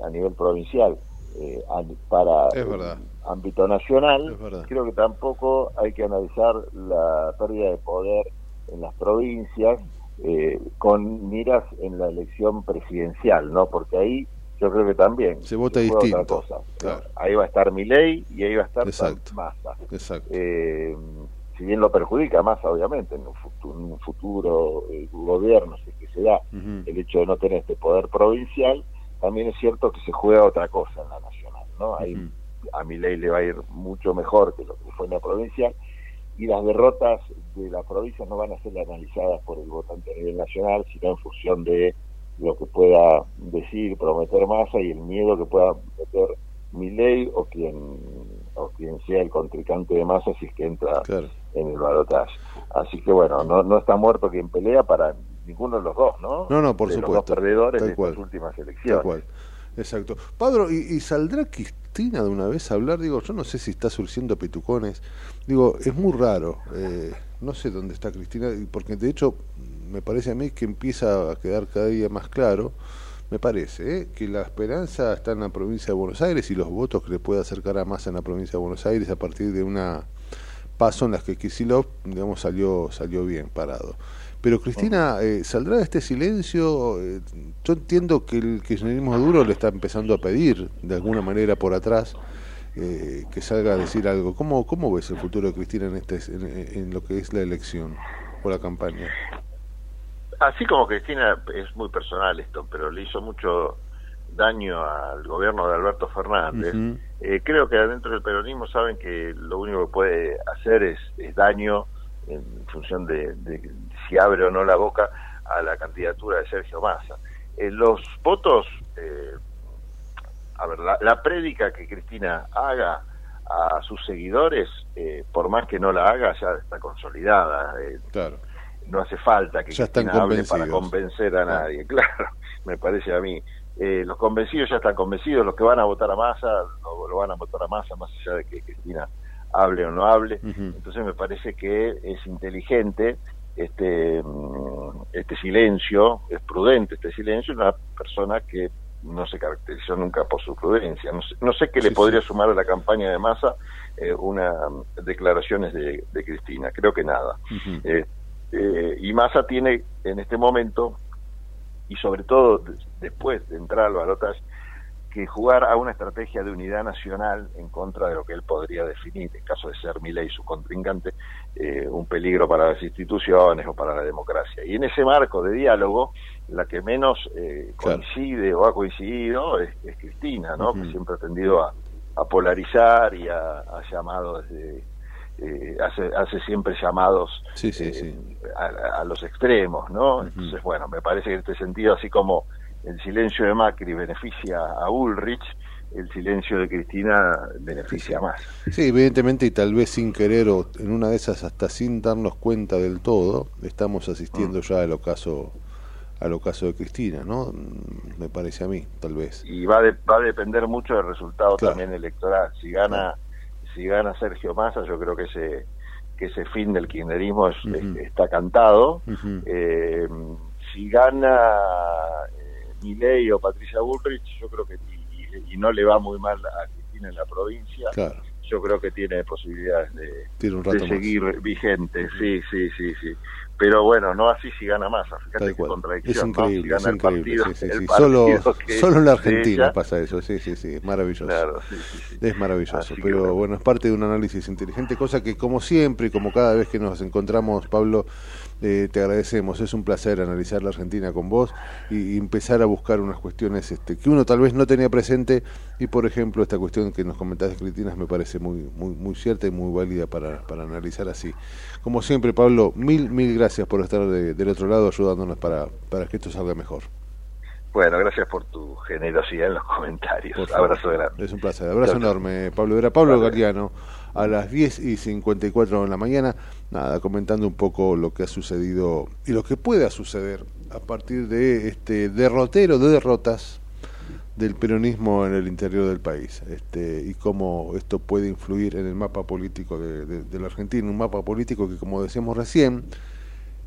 a nivel provincial eh, para el ámbito nacional, creo que tampoco hay que analizar la pérdida de poder en las provincias eh, con miras en la elección presidencial, ¿no? Porque ahí yo creo que también. Se vota distinto. Ahí va a estar mi ley y ahí va a estar Massa. Eh, si bien lo perjudica más, obviamente, en un futuro, en un futuro gobierno, si es que se da el hecho de no tener este poder provincial, también es cierto que se juega otra cosa en la nacional, ¿no? Ahí a mi ley le va a ir mucho mejor que lo que fue en la provincial y las derrotas de la provincia no van a ser analizadas por el votante a nivel nacional, sino en función de lo que pueda decir, prometer masa y el miedo que pueda meter mi ley o quien o quien sea el contrincante de masa si es que entra en el balotaje. Así que bueno, no, no está muerto quien pelea para ninguno de los dos, ¿no? No, no, por supuesto. Los dos perdedores de las últimas elecciones. cual. Exacto. Padro, ¿y, saldrá Cristina de una vez a hablar? Digo, yo no sé si está surciendo petucones. Digo, es muy raro. Eh, no sé dónde está Cristina, porque de hecho me parece a mí que empieza a quedar cada día más claro, me parece, ¿eh? que la esperanza está en la provincia de Buenos Aires y los votos que le puede acercar a más en la provincia de Buenos Aires a partir de una paso en las que Kisilov, digamos, salió, salió bien parado. Pero Cristina, eh, ¿saldrá de este silencio? Eh, yo entiendo que el kirchnerismo duro le está empezando a pedir, de alguna manera por atrás, eh, que salga a decir algo. ¿Cómo, ¿Cómo ves el futuro de Cristina en, este, en, lo que es la elección o la campaña? Así como Cristina es muy personal esto, pero le hizo mucho daño al gobierno de Alberto Fernández, creo que adentro del peronismo saben que lo único que puede hacer es, es daño en función de, si abre o no la boca a la candidatura de Sergio Massa. Eh, los votos, eh, a ver, la, prédica que Cristina haga a sus seguidores, eh, por más que no la haga, ya está consolidada. claro. No hace falta que Cristina hable para convencer a nadie, [laughs] claro, me parece a mí. los convencidos ya están convencidos, los que van a votar a Massa lo, lo van a votar a Massa, más allá de que Cristina hable o no hable. Entonces me parece que es inteligente este, mm, este silencio, es prudente este silencio, una persona que no se caracterizó nunca por su prudencia. No sé, qué le podría sumar a la campaña de masa eh, unas declaraciones de, Cristina, creo que nada. Eh, eh, y Massa tiene en este momento, y sobre todo después de entrar al balotaje, que jugar a una estrategia de unidad nacional en contra de lo que él podría definir, en caso de ser Milei su contrincante, eh, un peligro para las instituciones o para la democracia. Y en ese marco de diálogo, la que menos eh, coincide o ha coincidido es, Cristina, ¿no? que siempre ha tendido a, polarizar y ha, llamado desde... Eh, hace, hace siempre llamados A, los extremos, ¿no? Entonces, bueno, me parece que en este sentido, así como el silencio de Macri beneficia a Ulrich, el silencio de Cristina beneficia más. Sí, evidentemente y tal vez sin querer o en una de esas hasta sin darnos cuenta del todo, estamos asistiendo mm. ya al ocaso al ocaso de Cristina, ¿no? Mm, me parece a mí, tal vez. Y va, va a depender mucho del resultado también electoral. Si gana si gana Sergio Massa, yo creo que ese que ese fin del kirchnerismo está cantado. eh, si gana Milei o Patricia Bullrich, yo creo que y, no le va muy mal a Cristina en la provincia. Yo creo que tiene posibilidades de, seguir vigente, sí, sí, sí, sí. Pero bueno, no así si gana más, fíjate qué contradicción, es increíble, Si el partido, solo, [laughs] solo en la Argentina pasa eso, sí, sí, sí, es maravilloso. es maravilloso, pero bueno. es parte de un análisis inteligente, cosa que como siempre como cada vez que nos encontramos, Pablo, eh, te agradecemos, es un placer analizar la Argentina con vos y, empezar a buscar unas cuestiones este, que uno tal vez no tenía presente y por ejemplo esta cuestión que nos comentaste Cristinas me parece muy, muy, muy cierta y muy válida para, para analizar así. Como siempre Pablo, mil, mil gracias por estar del otro lado ayudándonos para, para que esto salga mejor. Bueno, gracias por tu generosidad en los comentarios. Abrazo grande. Es un placer. Abrazo enorme, Pablo. Era Pablo Galeano a las 10 y 54 de la mañana, nada, comentando un poco lo que ha sucedido y lo que pueda suceder a partir de este derrotero de derrotas del peronismo en el interior del país este, y cómo esto puede influir en el mapa político de, de la Argentina, un mapa político que, como decíamos recién,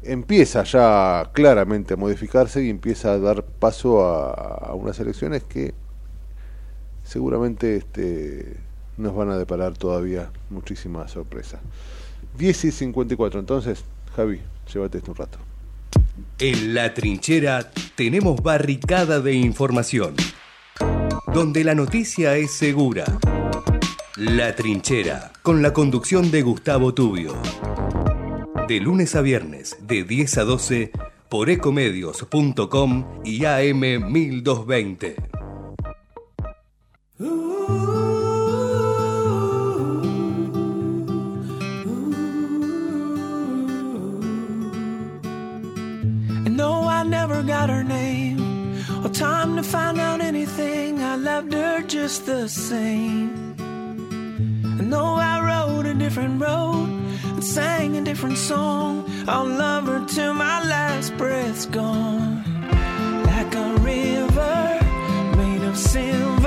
empieza ya claramente a modificarse y empieza a dar paso a, unas elecciones que seguramente este, nos van a deparar todavía muchísimas sorpresas. 10 y 54, entonces, Javi, llévate esto un rato. En la trinchera tenemos barricada de información, donde la noticia es segura. La trinchera, con la conducción de Gustavo Tubio de lunes a viernes, de 10 a 12, por ecomedios.com y AM 1220. I never got her name or time to find out anything. I loved her just the same. No, I rode a different road and sang a different song. I'll love her till my last breath's gone. Like a river made of silver,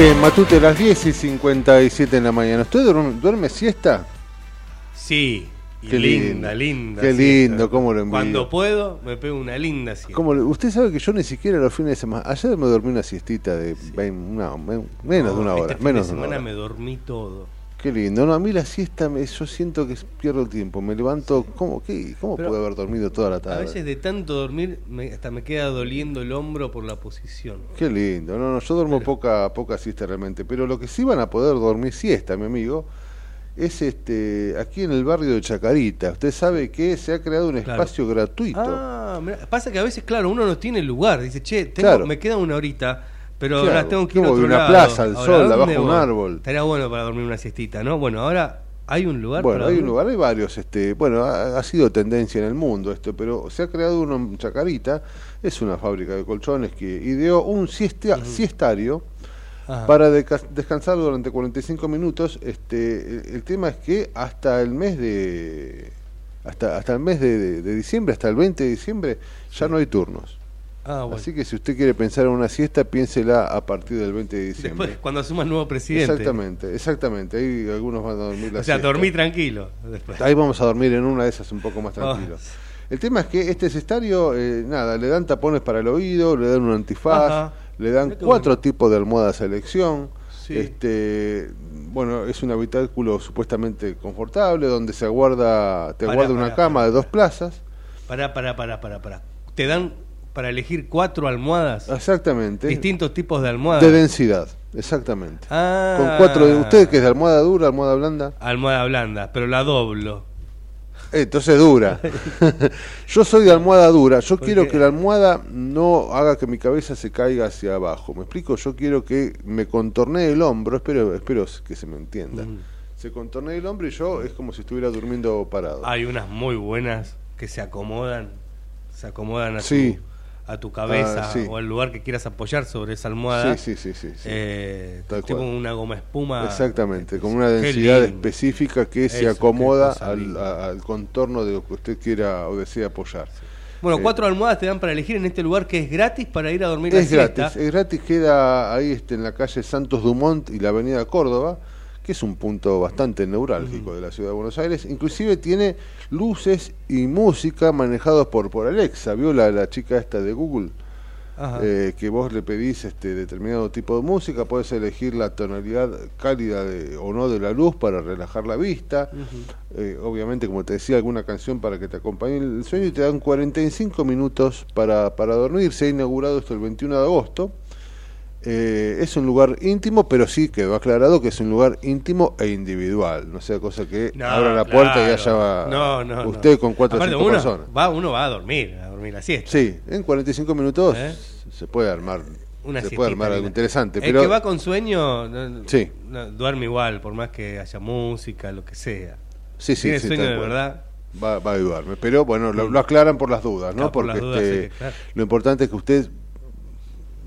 Muy bien, Matute, las 10 y 57 en la mañana. ¿Usted duerme, duerme siesta? Sí, y Qué linda, lindo. linda. Qué siesta. lindo, cómo lo. Cuando puedo, me pego una linda siesta. ¿Cómo le- usted sabe que yo ni siquiera los fines de semana. Ayer me dormí una siestita de una- men- menos de una Este hora. fin menos de de una semana me dormí todo. Qué lindo. No, a mí la siesta, me- yo siento que pierdo el tiempo. Me levanto. ¿Cómo, qué, cómo Pero puedo haber dormido toda la A tarde? veces de tanto dormir, me- hasta me queda doliendo el hombro por la posición. Qué lindo. No, no, yo duermo poca, poca siesta realmente. Pero lo que sí van a poder dormir siesta, mi amigo, es este aquí en el barrio de Chacarita. Usted sabe que se ha creado un Claro. espacio gratuito. Ah, mirá, pasa que a veces, claro, uno no tiene lugar. Dice, che, tengo- Claro. me queda una horita Pero ¿Qué las tengo que ¿Qué ir a otro Una lado. plaza, al sol, ¿dónde abajo de un árbol. Estaría bueno para dormir una siestita, ¿no? Bueno, ahora hay un lugar Bueno, para hay un lugar, hay varios. Este, bueno, ha, ha sido tendencia en el mundo esto, pero se ha creado uno en Chacarita. Es una fábrica de colchones que ideó un siesta- siestario Ajá. para deca- descansar durante 45 minutos. Este, el, el tema es que hasta el mes de hasta hasta el mes de, de- de diciembre, hasta el 20 de diciembre, ya no hay turnos. Ah, bueno. Así que si usted quiere pensar en una siesta, piénsela a partir del 20 de diciembre. Después, cuando asuma el nuevo presidente. Exactamente, exactamente. Ahí algunos van a dormir la O sea, siesta. dormí tranquilo. Después. Ahí vamos a dormir en una de esas un poco más Ah. tranquilo. El tema es que este cestario, eh, nada, le dan tapones para el oído, le dan un antifaz, Ajá. le dan cuatro tipos de almohadas a elección. Sí. Este, bueno, es un habitáculo supuestamente confortable donde se aguarda, te Pará, aguarda una pará, cama de dos plazas. Pará, pará, pará, pará, pará. Te dan para elegir cuatro almohadas. Exactamente. Distintos tipos de almohadas. De densidad, exactamente. Ah. Con cuatro de usted que es de almohada dura, almohada blanda. Almohada blanda, pero la doblo. Entonces dura. [laughs] Yo soy de almohada dura. Yo ¿Por quiero qué? que la almohada no haga que mi cabeza se caiga hacia abajo. ¿Me explico? Yo quiero que me contornee el hombro. Espero, espero que se me entienda. Se contornee el hombro y yo es como si estuviera durmiendo parado. Hay unas muy buenas que se acomodan, se acomodan a, Sí. A tu cabeza Ah, sí. o al lugar que quieras apoyar sobre esa almohada. Sí, sí, sí, sí, sí. Eh, tipo una goma espuma. Exactamente, con una densidad específica que se acomoda al, a- al contorno de lo que usted quiera o desee apoyar. Bueno, Eh, cuatro almohadas te dan para elegir en este lugar que es gratis para ir a dormir la Es siesta. gratis, es gratis, queda ahí este, en la calle Santos Dumont y la avenida Córdoba, que es un punto bastante neurálgico de la ciudad de Buenos Aires. Inclusive tiene luces y música manejados por, por Alexa. ¿Vio la, la chica esta de Google? Eh, que vos le pedís este determinado tipo de música, puedes elegir la tonalidad cálida de- o no de la luz para relajar la vista. Eh, obviamente, como te decía, alguna canción para que te acompañe el sueño y te dan 45 minutos para, para dormir. Se ha inaugurado esto el 21 de agosto. Eh, es un lugar íntimo, pero sí quedó aclarado que es un lugar íntimo e individual. No sea cosa que No, abra la puerta y haya no, usted con cuatro o Aparte, cinco uno personas. Va, uno va a dormir, a dormir la siesta. Sí, en 45 minutos ¿Eh? se puede armar, Una se puede armar algo interesante. El pero que va con sueño no- Sí. no, duerme igual, por más que haya música, lo que sea. Sí, sí, Tiene sí, sueño de verdad. Va, va a ayudarme. Pero bueno, lo, lo aclaran por las dudas, ¿no? Por Porque las dudas, este, sí, claro. lo importante es que usted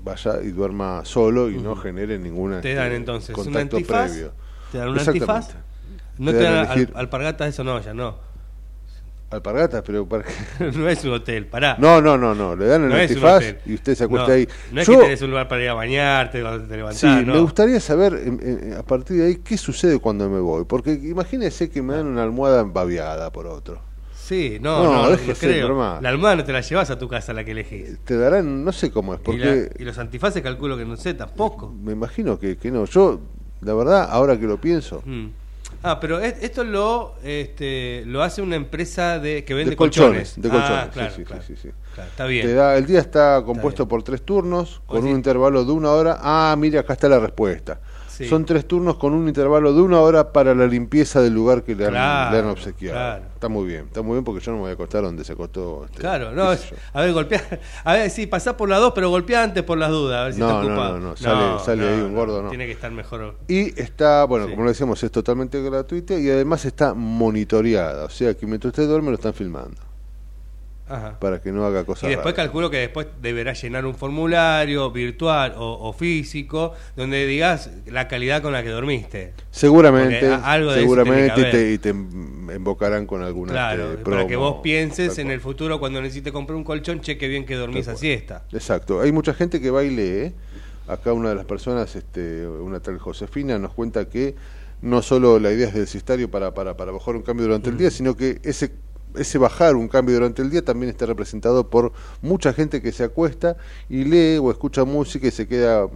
vaya y duerma solo y no genere ninguna Te dan este, entonces contacto antifaz. previo. Te dan un antifaz. No Te te, dan dan alpargatas, eso no, ya no. Alpargatas, pero para qué? [laughs] no es un hotel, pará. No, no, no, no. Le dan el No antifaz y usted se acuesta No, ahí. No es Yo- que tenés un lugar para ir a bañarte cuando te levantás, Sí, no. me gustaría saber em, a partir de ahí qué sucede cuando me voy. Porque imagínese que me dan una almohada babiada por otro. Sí, no, No, no, no, déjese, creo. La almohada no te la llevas a tu casa, la que elegís. Te darán, no sé cómo es, Y, porque la- y los antifaces calculo que no sé tampoco. me imagino que, que no. Yo, la verdad, ahora que lo pienso, Mm. Ah, pero es- esto lo este, lo hace una empresa de que vende de colchones, colchones. de Ah, colchones, claro, sí, sí, claro. sí, sí, sí. Claro, está bien. Te da, el día está compuesto por tres turnos, con un intervalo de una hora. Ah, mire, acá está la respuesta. Sí. Son tres turnos con un intervalo de una hora para la limpieza del lugar que le han, Claro, le han obsequiado. claro. Está muy bien, está muy bien porque yo no me voy a acostar donde se acostó. Este, Claro, no, es- a ver, golpea, a ver, sí, pasá por las dos, pero golpea antes por las dudas, a ver si No, está no, ocupado. no, no, sale- sale ahí un gordo, no. Tiene que estar mejor. Y está, bueno, Sí. como lo decíamos, es totalmente gratuita y además está monitoreada. O sea que mientras usted duerme lo están filmando. Ajá. Para que no haga cosas Y después raras. calculo que después deberás llenar un formulario virtual o, o físico donde digas la calidad con la que dormiste. Seguramente, algo de seguramente te, y te invocarán con alguna Claro, este, para que vos pienses en el futuro cuando necesites comprar un colchón, cheque bien que dormís a siesta. Exacto. Hay mucha gente que va y lee. Acá una de las personas, este, una tal Josefina, nos cuenta que no solo la idea es del cistario para, para, para bajar un cambio durante el día, sino que ese, ese bajar un cambio durante el día también está representado por mucha gente que se acuesta y lee o escucha música y se queda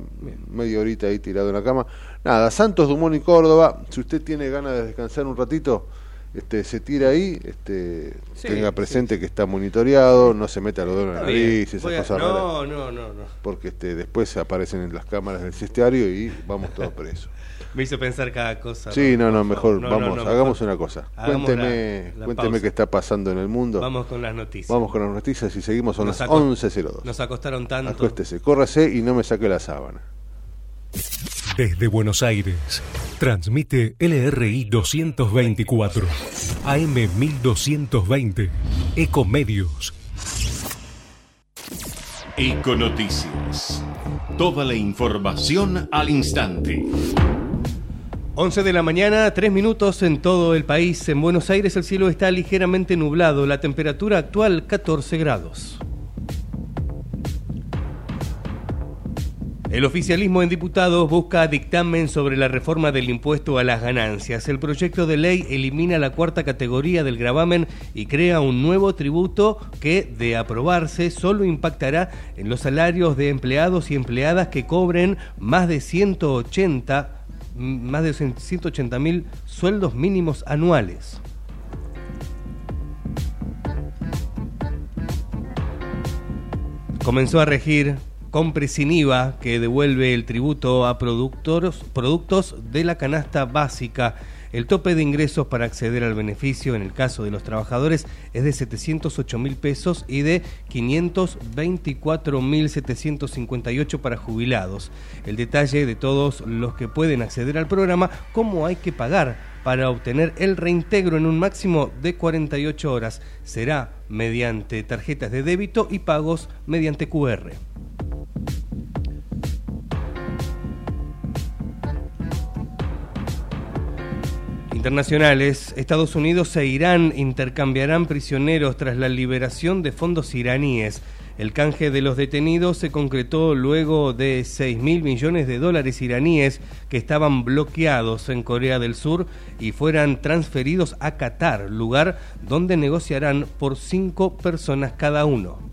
media horita ahí tirado en la cama. Nada, Santos Dumont y Córdoba, si usted tiene ganas de descansar un ratito, este, se tira ahí, este, tenga presente que está monitoreado, no se mete algodón en la nariz, esas cosas no, no, no, no. Porque este, después aparecen en las cámaras del cestiario y vamos todos [laughs] presos. Me hizo pensar cada cosa. Sí, no, no, mejor, vamos, hagamos una cosa. Cuénteme, cuénteme qué está pasando en el mundo. Vamos con las noticias. Vamos con las noticias y seguimos, son las 11.02. Nos acostaron tanto. Acuéstese, córrase y no me saque la sábana. Desde Buenos Aires, transmite LRI 224, AM 1220, Ecomedios. Econoticias. Toda la información al instante. 11 de la mañana, 3 minutos en todo el país. En Buenos Aires el cielo está ligeramente nublado, la temperatura actual 14 grados. El oficialismo en diputados busca dictamen sobre la reforma del impuesto a las ganancias. El proyecto de ley elimina la cuarta categoría del gravamen y crea un nuevo tributo que, de aprobarse, solo impactará en los salarios de empleados y empleadas que cobren más de 180 más de 180 mil sueldos mínimos anuales. Comenzó a regir compre sin IVA que devuelve el tributo a productos de la canasta básica. El tope de ingresos para acceder al beneficio en el caso de los trabajadores es de 708 mil pesos y de 524 mil 758 para jubilados. El detalle de todos los que pueden acceder al programa, cómo hay que pagar para obtener el reintegro en un máximo de 48 horas. Será mediante tarjetas de débito y pagos mediante QR. Internacionales, Estados Unidos e Irán intercambiarán prisioneros tras la liberación de fondos iraníes. El canje de los detenidos se concretó luego de 6 mil millones de dólares iraníes que estaban bloqueados en Corea del Sur y fueran transferidos a Qatar, lugar donde negociarán por cinco personas cada uno.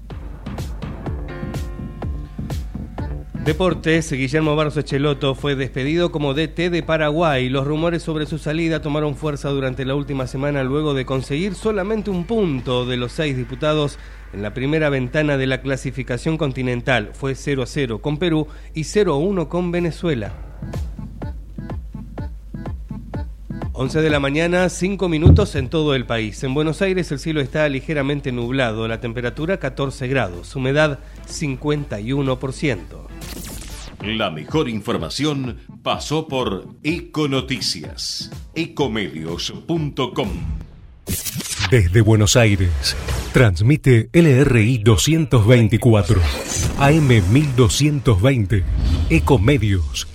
Deportes, Guillermo Barros Echeloto fue despedido como DT de Paraguay. Los rumores sobre su salida tomaron fuerza durante la última semana luego de conseguir solamente un punto de los seis diputados en la primera ventana de la clasificación continental. Fue 0 a 0 con Perú y 0 a 1 con Venezuela. 11 de la mañana, 5 minutos en todo el país. En Buenos Aires el cielo está ligeramente nublado, la temperatura 14 grados, humedad 51%. La mejor información pasó por Econoticias, ecomedios.com. Desde Buenos Aires, transmite LRI 224, AM 1220, Ecomedios.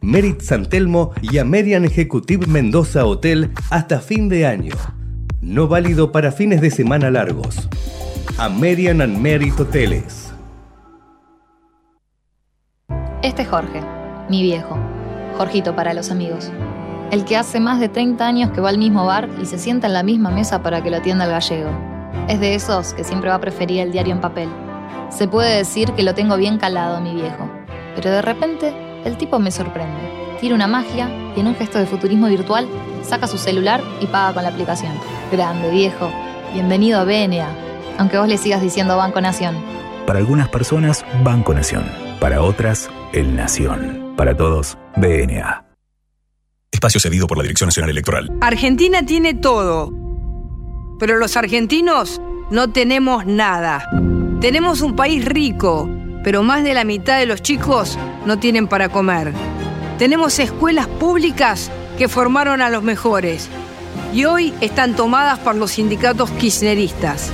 Merit San Telmo y Amerian Ejecutive Mendoza Hotel hasta fin de año. No válido para fines de semana largos. Amerian and Merit Hoteles. Este es Jorge, mi viejo. Jorgito para los amigos. el que hace más de 30 años que va al mismo bar y se sienta en la misma mesa para que lo atienda el gallego. Es de esos que siempre va a preferir el diario en papel. Se puede decir que lo tengo bien calado, mi viejo. Pero de repente, el tipo me sorprende. Tira una magia y en un gesto de futurismo virtual saca su celular y paga con la aplicación. Grande, viejo. Bienvenido a BNA. Aunque vos le sigas diciendo Banco Nación. Para algunas personas, Banco Nación. Para otras, El Nación. Para todos, BNA. Espacio cedido por la Dirección Nacional Electoral. Argentina tiene todo, pero los argentinos no tenemos nada. Tenemos un país rico, pero más de la mitad de los chicos no tienen para comer. Tenemos escuelas públicas que formaron a los mejores y hoy están tomadas por los sindicatos kirchneristas.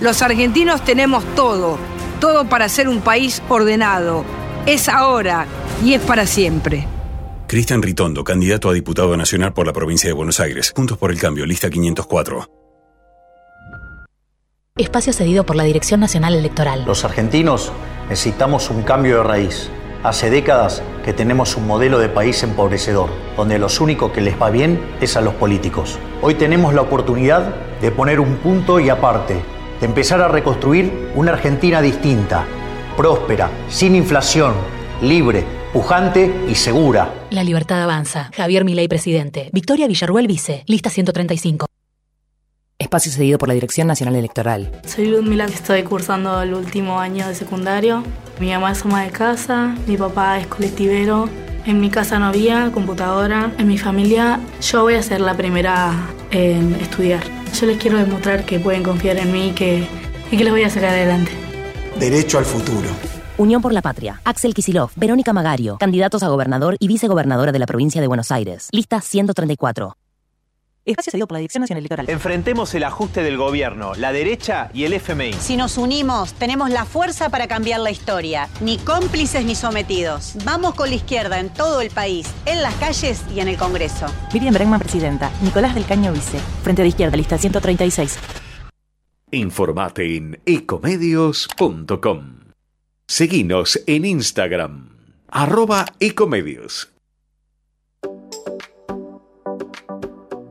Los argentinos tenemos todo, todo para ser un país ordenado. Es ahora y es para siempre. Cristian Ritondo, candidato a diputado nacional por la provincia de Buenos Aires. Juntos por el Cambio, lista 504. Espacio cedido por la Dirección Nacional Electoral. Los argentinos necesitamos un cambio de raíz. Hace décadas que tenemos un modelo de país empobrecedor, donde los únicos que les va bien es a los políticos. Hoy tenemos la oportunidad de poner un punto y aparte, de empezar a reconstruir una Argentina distinta, próspera, sin inflación, libre, pujante y segura. La libertad avanza. Javier Milei, presidente. Victoria Villarruel, vice. Lista 135. Espacio cedido por la Dirección Nacional Electoral. Soy Ludmila, que estoy cursando el último año de secundario. Mi mamá es ama de casa, mi papá es colectivero. En mi casa no había computadora. En mi familia yo voy a ser la primera en estudiar. Yo les quiero demostrar que pueden confiar en mí y que, y que los voy a sacar adelante. Derecho al futuro. Unión por la Patria. Axel Kisilov, Verónica Magario, candidatos a gobernador y vicegobernadora de la provincia de Buenos Aires. Lista 134. Espacio cedido por la Dirección Nacional Electoral. Enfrentemos el ajuste del gobierno, la derecha y el FMI. Si nos unimos, tenemos la fuerza para cambiar la historia. Ni cómplices ni sometidos. Vamos con la izquierda en todo el país, en las calles y en el Congreso. Miriam Bregman, presidenta. Nicolás del Caño, vice. Frente de izquierda, lista 136. Informate en ecomedios.com. Seguinos en Instagram, arroba ecomedios.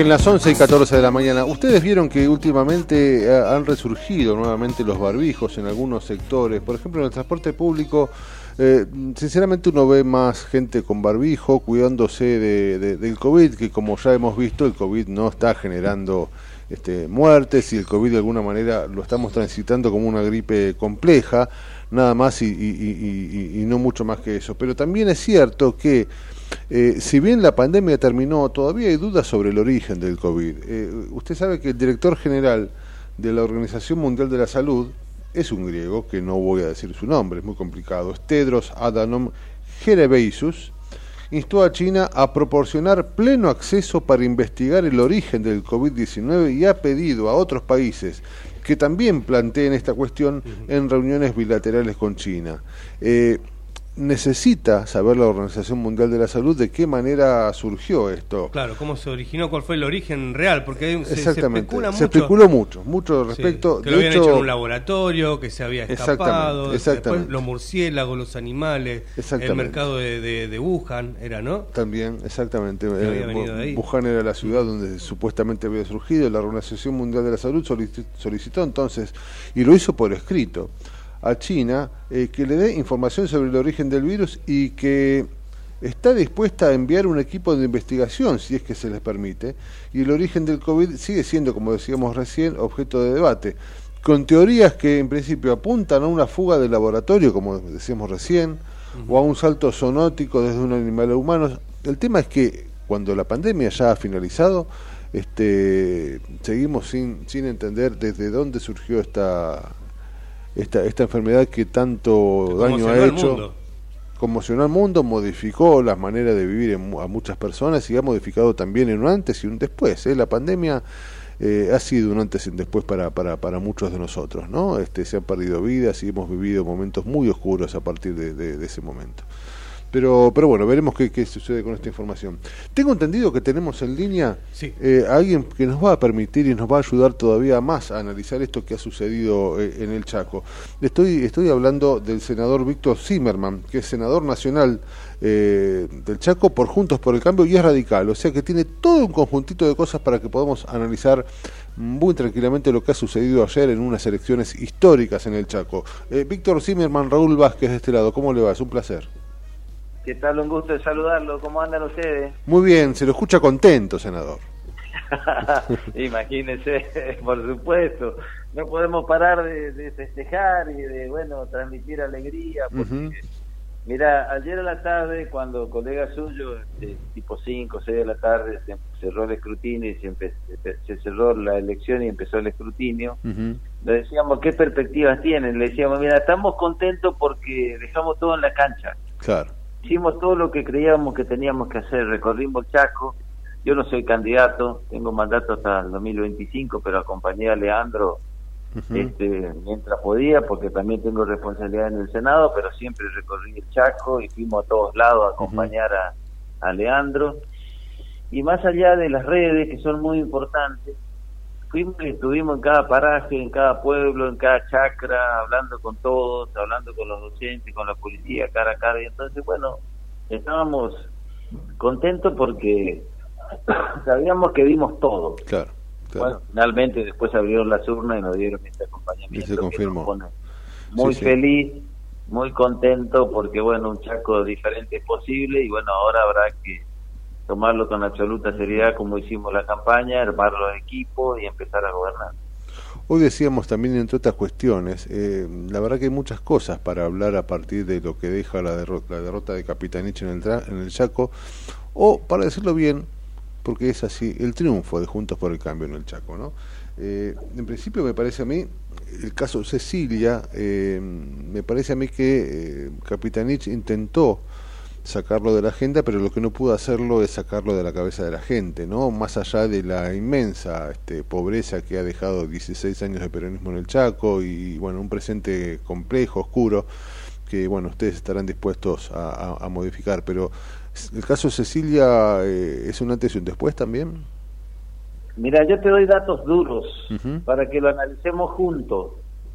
Bien, las 11 y 14 de la mañana. Ustedes vieron que últimamente eh, han resurgido nuevamente los barbijos en algunos sectores. Por ejemplo, en el transporte público, eh, sinceramente uno ve más gente con barbijo cuidándose de- de- del COVID, que como ya hemos visto, el COVID no está generando este, muertes y el COVID de alguna manera lo estamos transitando como una gripe compleja, nada más y- y no mucho más que eso. Pero también es cierto que eh, si bien la pandemia terminó, todavía hay dudas sobre el origen del COVID. Eh, usted sabe que el director general de la Organización Mundial de la Salud es un griego, que no voy a decir su nombre, es muy complicado, es Tedros Adhanom Ghebreyesus, instó a China a proporcionar pleno acceso para investigar el origen del COVID-19 y ha pedido a otros países que también planteen esta cuestión en reuniones bilaterales con China. Eh, necesita saber la Organización Mundial de la Salud de qué manera surgió esto. Claro, cómo se originó, cuál fue el origen real, porque hay- se, se Exactamente. especula Se mucho. especuló mucho, mucho Sí, respecto. que lo habían hecho, hecho en un laboratorio, que se había escapado. exactamente. Después los murciélagos, los animales, el mercado de, de, de Wuhan, era, ¿no? También, exactamente. Eh. Wuhan era la ciudad donde supuestamente había surgido. La Organización Mundial de la Salud solici- solicitó entonces, y lo hizo por escrito, a China eh, que le dé información sobre el origen del virus y que está dispuesta a enviar un equipo de investigación, si es que se les permite, y el origen del COVID sigue siendo, como decíamos recién, objeto de debate, con teorías que en principio apuntan a una fuga del laboratorio, como decíamos recién, o a un salto zoonótico desde un animal a humano. El tema es que cuando la pandemia ya ha finalizado, este, seguimos sin, sin entender desde dónde surgió esta, esta, esta enfermedad que tanto daño ha hecho conmocionó al mundo, modificó las maneras de vivir en a muchas personas y ha modificado también en un antes y un después. ¿eh? La pandemia eh, ha sido un antes y un después para, para, para muchos de nosotros. ¿no? Este, se han perdido vidas y hemos vivido momentos muy oscuros a partir de, de- de ese momento. Pero, pero bueno, veremos qué, qué sucede con esta información. Tengo entendido que tenemos en línea Sí. eh, a alguien que nos va a permitir y nos va a ayudar todavía más a analizar esto que ha sucedido eh, en el Chaco. Estoy, estoy hablando del senador Víctor Zimmerman, que es senador nacional eh, del Chaco por Juntos por el Cambio y es radical, o sea que tiene todo un conjuntito de cosas para que podamos analizar muy tranquilamente lo que ha sucedido ayer en unas elecciones históricas en el Chaco. Eh, Víctor Zimmerman, Raúl Vázquez de este lado, ¿cómo le va? Es un placer. ¿Qué tal? Un gusto de saludarlo. ¿Cómo andan ustedes? Muy bien, se lo escucha contento, senador. [laughs] Imagínense, [laughs] por supuesto. No podemos parar de, de festejar y de, bueno, transmitir alegría. Porque, mira, ayer a la tarde, cuando colega suyo, este, tipo 5, 6 de la tarde, se cerró el escrutinio y se, empe- se cerró la elección y empezó el escrutinio. Le decíamos, ¿qué perspectivas tienen? Le decíamos, mira, estamos contentos porque dejamos todo en la cancha. Claro. Hicimos todo lo que creíamos que teníamos que hacer, recorrimos el Chaco. Yo no soy candidato, tengo mandato hasta el 2025, pero acompañé a Leandro este, mientras podía, porque también tengo responsabilidad en el Senado, pero siempre recorrí el Chaco y fuimos a todos lados a acompañar a, a Leandro. Y más allá de las redes, que son muy importantes, fuimos y estuvimos en cada paraje, en cada pueblo, en cada chacra, hablando con todos, hablando con los docentes, con la policía, cara a cara. Y entonces, bueno, estábamos contentos porque [coughs] sabíamos que dimos todo. Claro. Bueno, finalmente después abrieron las urnas y nos dieron este acompañamiento. Y se que confirmó. nos pone muy Sí, sí. feliz muy contento porque, bueno, un Chaco diferente es posible y, bueno, ahora habrá que tomarlo con absoluta seriedad como hicimos la campaña, armar los equipos y empezar a gobernar. Hoy decíamos también, entre otras cuestiones, eh, la verdad que hay muchas cosas para hablar a partir de lo que deja la derrota, la derrota de Capitanich en el, tra- en el Chaco, o para decirlo bien, porque es así, el triunfo de Juntos por el Cambio en el Chaco. ¿no? Eh, en principio me parece a mí, el caso Cecilia, eh, me parece a mí que eh, Capitanich intentó sacarlo de la agenda, pero lo que no pudo hacerlo es sacarlo de la cabeza de la gente, ¿no? Más allá de la inmensa este, pobreza que ha dejado 16 años de peronismo en el Chaco y, bueno, un presente complejo, oscuro, que, bueno, ustedes estarán dispuestos a, a- a modificar, pero el caso de Cecilia eh, es un antes y un después también. Mira, yo te doy datos duros para que lo analicemos juntos.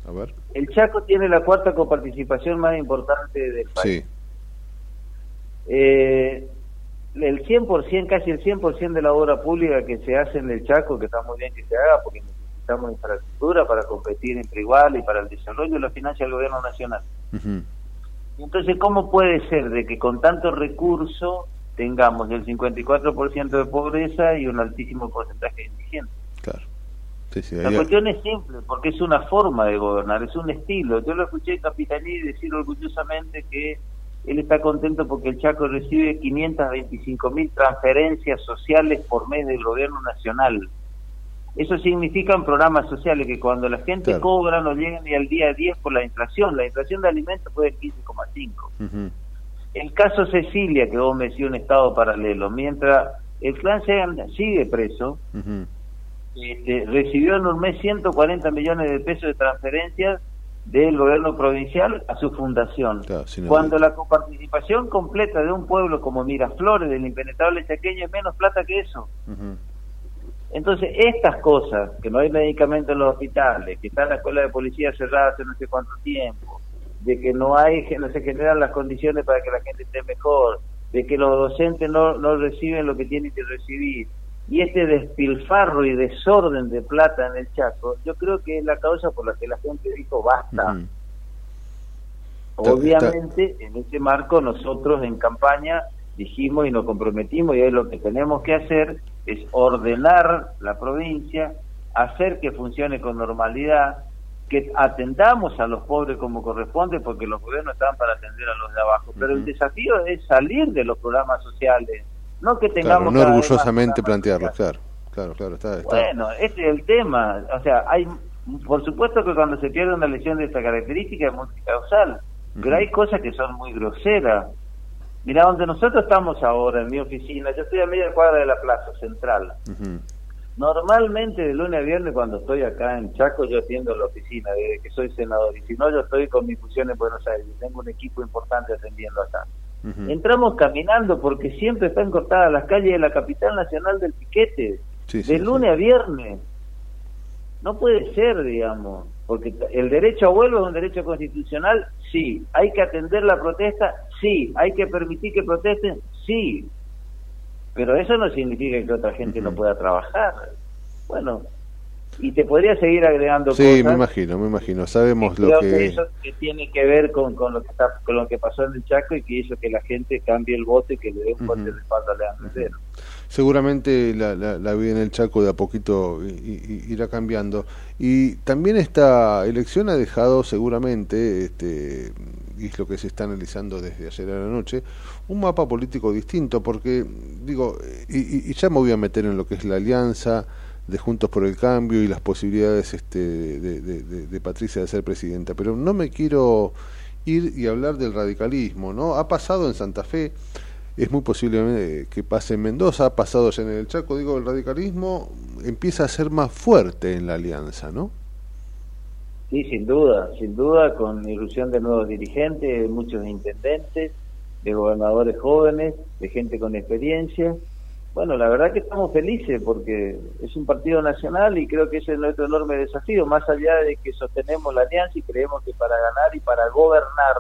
A ver. El Chaco tiene la cuarta coparticipación más importante del país. Sí. Eh, el 100%, casi el 100% de la obra pública que se hace en el Chaco, que está muy bien que se haga porque necesitamos infraestructura para competir entre iguales y para el desarrollo, lo financia el gobierno nacional. Y Entonces, ¿cómo puede ser de que con tanto recurso tengamos el 54% de pobreza y un altísimo porcentaje de indigentes? Claro. Sí, sí, La cuestión es simple, porque es una forma de gobernar, es un estilo. Yo lo escuché a Capitaní decir orgullosamente que él está contento porque el Chaco recibe 525 mil transferencias sociales por mes del gobierno nacional. Eso significan programas sociales que cuando la gente Claro. cobra no llegan ni al día 10 por la inflación. La inflación de alimentos fue del 15,5. Ujú. El caso Cecilia, que vos me decís un estado paralelo, mientras el clan Segan sigue preso, este, recibió en un mes 140 millones de pesos de transferencias del gobierno provincial a su fundación. Cuando la coparticipación completa de un pueblo como Miraflores, del impenetrable chaqueño, es menos plata que eso. Entonces, estas cosas, que no hay medicamentos en los hospitales, que está la escuela de policía cerrada hace no sé cuánto tiempo, de que no hay, que no se generan las condiciones para que la gente esté mejor, de que los docentes no, no reciben lo que tienen que recibir, y este despilfarro y desorden de plata en el Chaco, yo creo que es la causa por la que la gente dijo basta. Obviamente, en ese marco nosotros en campaña dijimos y nos comprometimos y es lo que tenemos que hacer es ordenar la provincia, hacer que funcione con normalidad, que atendamos a los pobres como corresponde, porque los gobiernos están para atender a los de abajo. Pero el desafío es salir de los programas sociales, no que tengamos Claro, no orgullosamente plantearlo, claro. Claro, claro, está, está. bueno, ese es el tema. O sea, hay, por supuesto que cuando se pierde una lesión de esta característica es multicausal, pero hay cosas que son muy groseras. Mira, donde nosotros estamos ahora, en mi oficina, yo estoy a media cuadra de la plaza central. Normalmente de lunes a viernes cuando estoy acá en Chaco yo atiendo la oficina desde que soy senador y si no yo estoy con mi fusión en Buenos Aires, tengo un equipo importante atendiendo acá. Entramos caminando porque siempre están cortadas las calles de la capital nacional del piquete, Sí, de sí, lunes a viernes. No puede ser, digamos, porque el derecho a huelga es un derecho constitucional, sí. Hay que atender la protesta, sí. Hay que permitir que protesten, sí. Pero eso no significa que otra gente no pueda trabajar. Bueno, y te podría seguir agregando Sí, cosas. me imagino, me imagino. Sabemos lo que... que... eso que tiene que ver con, con lo que está con lo que pasó en el Chaco y que hizo que la gente cambie el voto y que le dé un fuerte respaldo a Leandro Herrera. Seguramente la, la, la vida en el Chaco de a poquito irá cambiando. Y también esta elección ha dejado seguramente, este, y es lo que se está analizando desde ayer a la noche, un mapa político distinto, porque, digo, y- y ya me voy a meter en lo que es la alianza de Juntos por el Cambio y las posibilidades este, de, Patricia de ser presidenta, pero no me quiero ir y hablar del radicalismo, ¿no? Ha pasado en Santa Fe, es muy posible eh, que pase en Mendoza, ha pasado ya en el Chaco, digo, el radicalismo empieza a ser más fuerte en la alianza, ¿no? Sí, sin duda, sin duda, con irrupción de nuevos dirigentes, de muchos intendentes, de gobernadores jóvenes, de gente con experiencia. Bueno, la verdad que estamos felices porque es un partido nacional y creo que ese es nuestro enorme desafío, más allá de que sostenemos la alianza y creemos que para ganar y para gobernar,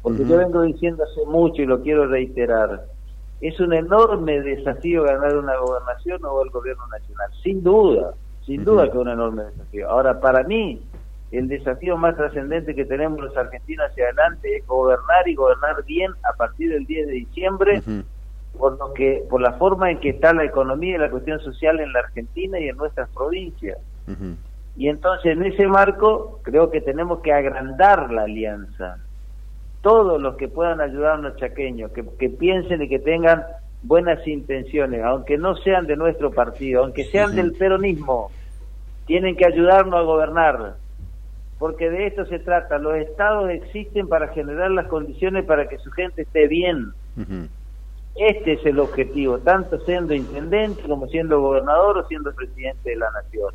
porque yo vengo diciendo hace mucho y lo quiero reiterar, es un enorme desafío ganar una gobernación o el gobierno nacional, sin duda, sin duda que es un enorme desafío. Ahora, para mí, el desafío más trascendente que tenemos los argentinos hacia adelante es gobernar y gobernar bien a partir del 10 de diciembre, por lo que por la forma en que está la economía y la cuestión social en la Argentina y en nuestras provincias. Y entonces en ese marco creo que tenemos que agrandar la alianza. Todos los que puedan ayudar a los chaqueños, que, que piensen y que tengan buenas intenciones, aunque no sean de nuestro partido, aunque sean del peronismo, tienen que ayudarnos a gobernar, porque de esto se trata. Los estados existen para generar las condiciones para que su gente esté bien. Este es el objetivo, tanto siendo intendente como siendo gobernador o siendo presidente de la nación.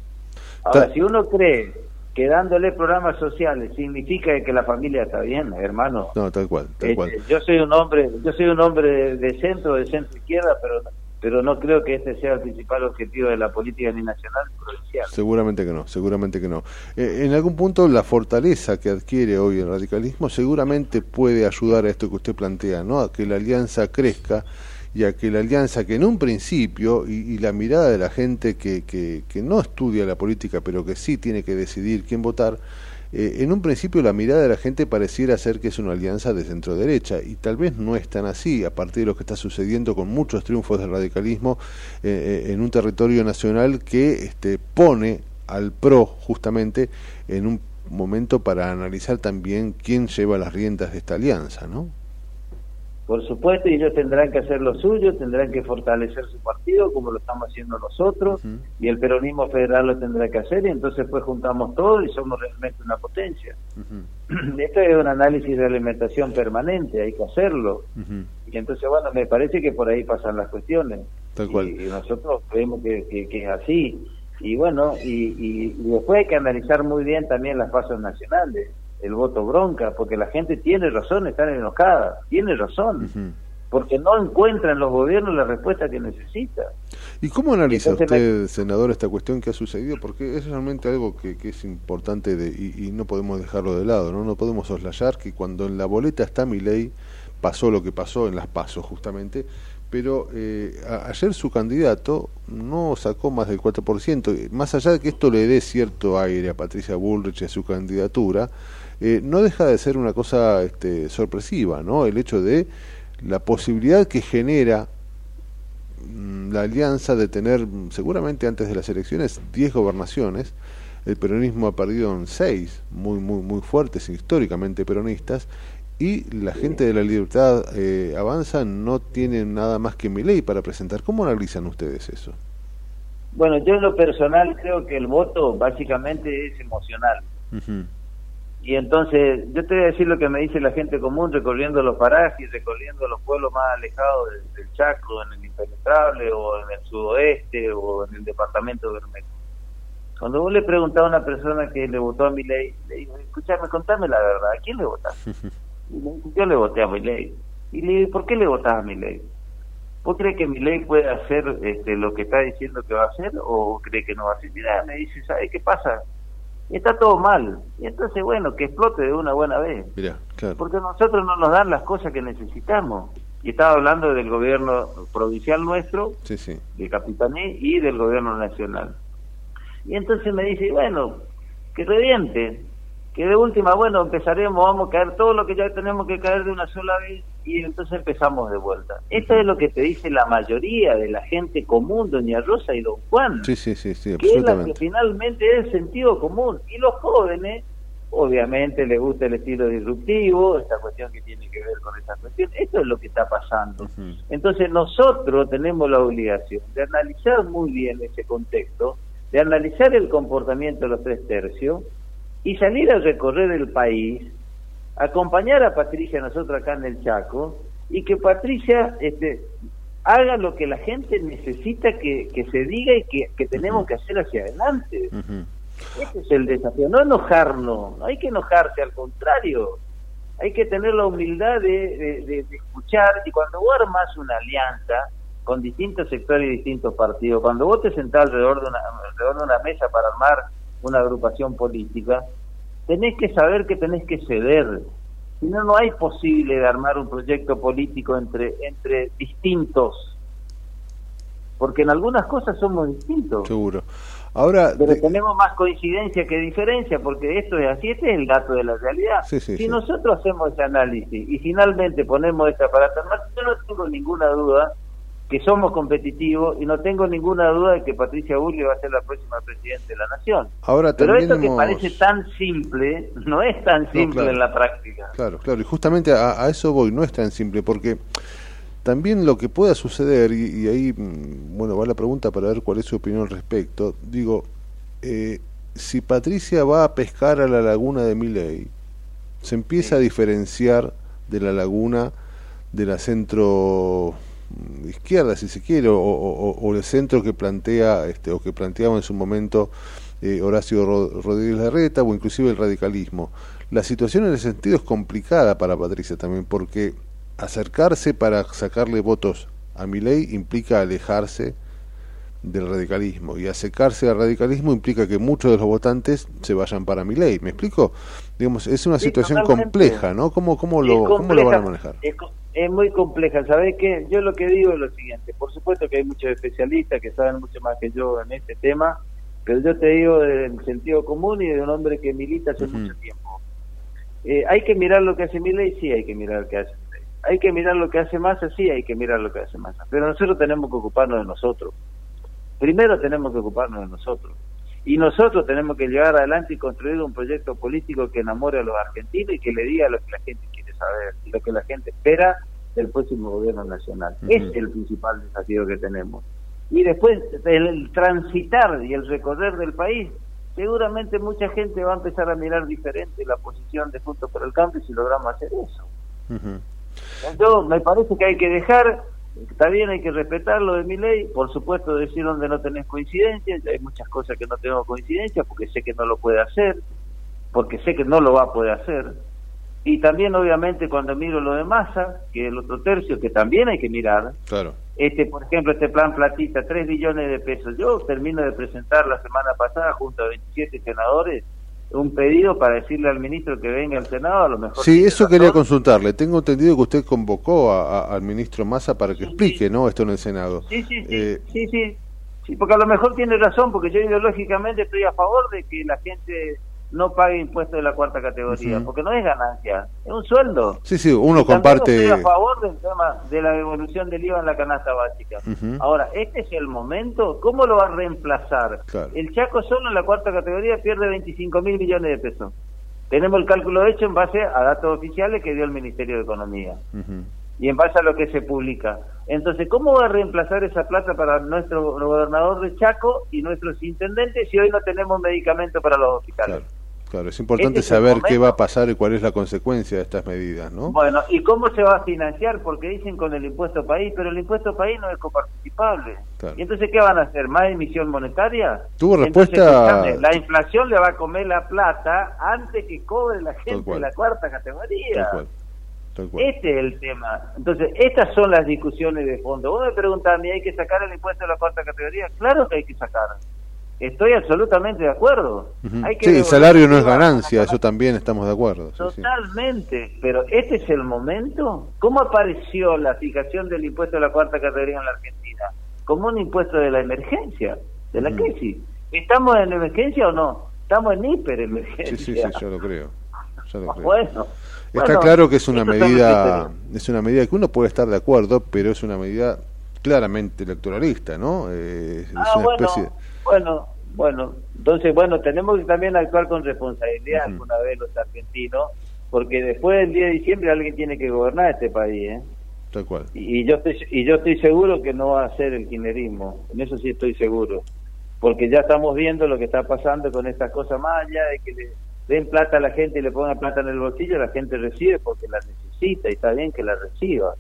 Ahora, si uno cree que dándole programas sociales significa que la familia está bien, hermano. No, tal cual, tal Este, cual. yo soy un hombre, yo soy un hombre de, de centro, de centro izquierda, pero pero no creo que este sea el principal objetivo de la política ni nacional ni provincial. Seguramente que no, seguramente que no. Eh, en algún punto la fortaleza que adquiere hoy el radicalismo seguramente puede ayudar a esto que usted plantea, ¿no? A que la alianza crezca y a que la alianza que en un principio y, y la mirada de la gente que, que, que no estudia la política pero que sí tiene que decidir quién votar, eh, en un principio la mirada de la gente pareciera ser que es una alianza de centro derecha y tal vez no es tan así a partir de lo que está sucediendo con muchos triunfos del radicalismo eh, eh, en un territorio nacional que este, pone al PRO justamente en un momento para analizar también quién lleva las riendas de esta alianza, ¿no? Por supuesto, y ellos tendrán que hacer lo suyo, tendrán que fortalecer su partido como lo estamos haciendo nosotros, y el peronismo federal lo tendrá que hacer, y entonces pues juntamos todo y somos realmente una potencia. [clears throat] Esto es un análisis de alimentación permanente, hay que hacerlo. Y entonces, bueno, me parece que por ahí pasan las cuestiones. Tal cual. Y, y nosotros creemos que, que- que es así. Y bueno, y, y- y después hay que analizar muy bien también las pasos nacionales, el voto bronca, porque la gente tiene razón, están enojada, tiene razón, porque no encuentra en los gobiernos la respuesta que necesita. ¿Y cómo analiza usted, senador, esta cuestión que ha sucedido? Porque es realmente algo que, que es importante de, y, y no podemos dejarlo de lado, ¿no? No podemos soslayar que cuando en la boleta está mi ley, pasó lo que pasó en las pasos justamente, pero eh, a- ayer su candidato no sacó más del 4%. Más allá de que esto le dé cierto aire a Patricia Bullrich y a su candidatura, eh, no deja de ser una cosa este, sorpresiva, ¿no? El hecho de la posibilidad que genera mm, la alianza de tener mm, seguramente antes de las elecciones 10 gobernaciones. El peronismo ha perdido en 6, muy, muy, muy fuertes, históricamente peronistas, y la gente de la libertad eh, avanza no tiene nada más que mi ley para presentar. ¿Cómo analizan ustedes eso? Bueno, yo en lo personal creo que el voto básicamente es emocional. Ujú. Y entonces, yo te voy a decir lo que me dice la gente común recorriendo los parajes, recorriendo los pueblos más alejados del, del Chaco, en el Impenetrable, o en el sudoeste, o en el departamento de Bermejo. Cuando vos le preguntás a una persona que le votó a mi ley, le digo, escúchame, contame la verdad, ¿a quién le votaste? [laughs] Y yo le voté a mi ley. Y le digo, ¿por qué le votás a mi ley? ¿Vos crees que mi ley puede hacer este, lo que está diciendo que va a hacer o cree que no va a hacer? Mira, me dice, ¿sabes qué pasa? Está todo mal. Y entonces, bueno, que explote de una buena vez. Claro. Porque nosotros no nos dan las cosas que necesitamos. Y estaba hablando del gobierno provincial nuestro, Sí, sí. de Capitaní, y del gobierno nacional. Y entonces me dice, bueno, que reviente, que de última, bueno, empezaremos, vamos a caer todo lo que ya tenemos que caer de una sola vez, y entonces empezamos de vuelta. Esto es lo que te dice la mayoría de la gente común, doña Rosa y don Juan Sí, sí, sí, sí, que es la que finalmente es el sentido común. Y los jóvenes, obviamente, les gusta el estilo disruptivo, esta cuestión que tiene que ver con esta cuestión. Esto es lo que está pasando. Entonces nosotros tenemos la obligación de analizar muy bien ese contexto, de analizar el comportamiento de los tres tercios y salir a recorrer el país, acompañar a Patricia nosotros acá en el Chaco y que Patricia este, haga lo que la gente necesita que, que se diga y que, que tenemos que hacer hacia adelante. Ese es el desafío, no enojarnos, no hay que enojarse, al contrario, hay que tener la humildad de, de- de- de escuchar y cuando vos armas una alianza con distintos sectores y distintos partidos, cuando vos te sentás alrededor de una, alrededor de una mesa para armar una agrupación política, tenés que saber que tenés que ceder. Si no, no hay posible de armar un proyecto político entre, entre distintos. Porque en algunas cosas somos distintos. Seguro. Ahora, Pero de- tenemos más coincidencia que diferencia, porque esto es así, este es el dato de la realidad. Sí, sí, si sí. nosotros hacemos ese análisis y finalmente ponemos este aparato yo no tengo ninguna duda que somos competitivos y no tengo ninguna duda de que Patricia Bullrich va a ser la próxima presidenta de la Nación. ahora Pero esto que parece tan simple, no es tan simple claro. en la práctica. Claro, claro, y justamente a, a eso voy, no es tan simple, porque también lo que pueda suceder, y, y ahí, mm, bueno, va la pregunta para ver cuál es su opinión al respecto, digo, eh, si Patricia va a pescar a la laguna de Miley, se empieza a diferenciar de la laguna de la centro izquierda, si se quiere, o, o- o- o el centro que plantea, este, o que planteaba en su momento eh, Horacio Ro- Rodríguez Larreta, o inclusive el radicalismo. La situación en ese sentido es complicada para Patricia también, porque acercarse para sacarle votos a Milei implica alejarse del radicalismo y acercarse al radicalismo implica que muchos de los votantes se vayan para Milei. ¿Me explico? Digamos, es una Sí, situación compleja, ¿no? ¿Cómo, cómo, lo, ¿Cómo lo van a manejar? Es, es muy compleja, ¿sabés qué? Yo lo que digo es lo siguiente, por supuesto que hay muchos especialistas que saben mucho más que yo en este tema, pero yo te digo del sentido común y de un hombre que milita hace mucho tiempo. Eh, hay que mirar lo que hace Milei, sí hay que mirar lo que hace Milei. Hay que mirar lo que hace Massa, sí hay que mirar lo que hace Massa. Pero nosotros tenemos que ocuparnos de nosotros. Primero tenemos que ocuparnos de nosotros. Y nosotros tenemos que llevar adelante y construir un proyecto político que enamore a los argentinos y que le diga lo que la gente quiere saber lo que la gente espera del próximo gobierno nacional. Es el principal desafío que tenemos. Y después, el, transitar y el recorrer del país, seguramente mucha gente va a empezar a mirar diferente la posición de Juntos por el Cambio si logramos hacer eso. Yo me parece que hay que dejar, está bien, hay que respetar lo de mi ley, por supuesto decir donde no tenés coincidencia, hay muchas cosas que no tengo coincidencia porque sé que no lo puede hacer, porque sé que no lo va a poder hacer. Y también obviamente cuando miro lo de masa, que es el otro tercio que también hay que mirar, Claro. este por ejemplo este plan platita, 3 billones de pesos, yo termino de presentar la semana pasada junto a 27 senadores un pedido para decirle al ministro que venga al Senado, a lo mejor Sí, eso razón. quería consultarle. Tengo entendido que usted convocó a- a- al ministro Massa para que explique, ¿no? Esto en el Senado. Sí, sí, sí, Eh, sí, sí, sí, porque a lo mejor tiene razón, porque yo ideológicamente estoy a favor de que la gente no pague impuestos de la cuarta categoría, porque no es ganancia, es un sueldo. Sí, sí, uno Y comparte- Estoy a favor del tema de la devolución del IVA en la canasta básica. Ahora, ¿este es el momento? ¿Cómo lo va a reemplazar? Claro. El Chaco solo en la cuarta categoría pierde 25 mil millones de pesos. Tenemos el cálculo hecho en base a datos oficiales que dio el Ministerio de Economía y en base a lo que se publica. Entonces, ¿cómo va a reemplazar esa plata para nuestro gobernador de Chaco y nuestros intendentes si hoy no tenemos medicamento para los hospitales? Claro, es importante Este es saber qué va a pasar y cuál es la consecuencia de estas medidas, ¿no? Bueno, ¿y cómo se va a financiar? Porque dicen con el impuesto país, pero el impuesto país no es coparticipable. Claro. ¿Y entonces qué van a hacer? ¿Más emisión monetaria? Tuvo respuesta- la inflación le va a comer la plata antes que cobre la gente de la cuarta categoría. Tal cual. Tal cual. Este es el tema. Entonces, estas son las discusiones de fondo. Vos me preguntás, ¿me hay que sacar el impuesto de la cuarta categoría? Claro que hay que sacar. Estoy absolutamente de acuerdo. Hay que Sí, el salario no es ganancia, eso también estamos de acuerdo. sí, sí. Totalmente, pero ¿este es el momento? ¿Cómo apareció la fijación del impuesto de la cuarta categoría en la Argentina? Como un impuesto de la emergencia, de la crisis. ¿Estamos en emergencia o no? Estamos en hiperemergencia. Sí, sí, sí, yo lo creo. yo lo [laughs] creo. Bueno, Está bueno, claro que es una medida, es una medida que uno puede estar de acuerdo, pero es una medida claramente electoralista, ¿no? Eh, es Ah, una bueno, especie. bueno, bueno. Entonces, bueno, tenemos que también actuar con responsabilidad alguna vez los argentinos, porque después del 10 de diciembre alguien tiene que gobernar este país, ¿eh? Tal cual. Y, y yo estoy, y yo estoy seguro que no va a ser el kirchnerismo, en eso sí estoy seguro, porque ya estamos viendo lo que está pasando con estas cosas más allá de que le den plata a la gente y le pongan plata en el bolsillo, la gente recibe porque la necesita y está bien que la reciba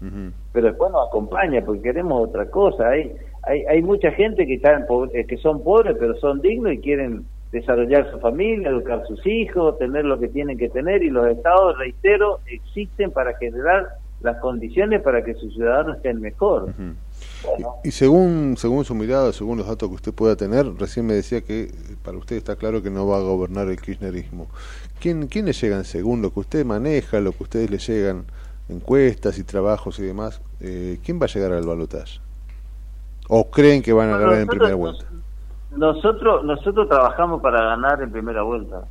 pero después nos acompaña porque queremos otra cosa. Hay hay, hay mucha gente que están eh, que son pobres pero son dignos y quieren desarrollar su familia, educar sus hijos, tener lo que tienen que tener y los estados, reitero, existen para generar las condiciones para que sus ciudadanos estén mejor. Bueno, Y según según su mirada, según los datos que usted pueda tener, recién me decía que eh, para usted está claro que no va a gobernar el kirchnerismo. ¿Quién, ¿Quién le llegan según lo que usted maneja, lo que ustedes le llegan, encuestas y trabajos y demás? Eh, ¿Quién va a llegar al balotaje? ¿O creen que van a ganar en primera vuelta? nosotros nosotros trabajamos para ganar en primera vuelta.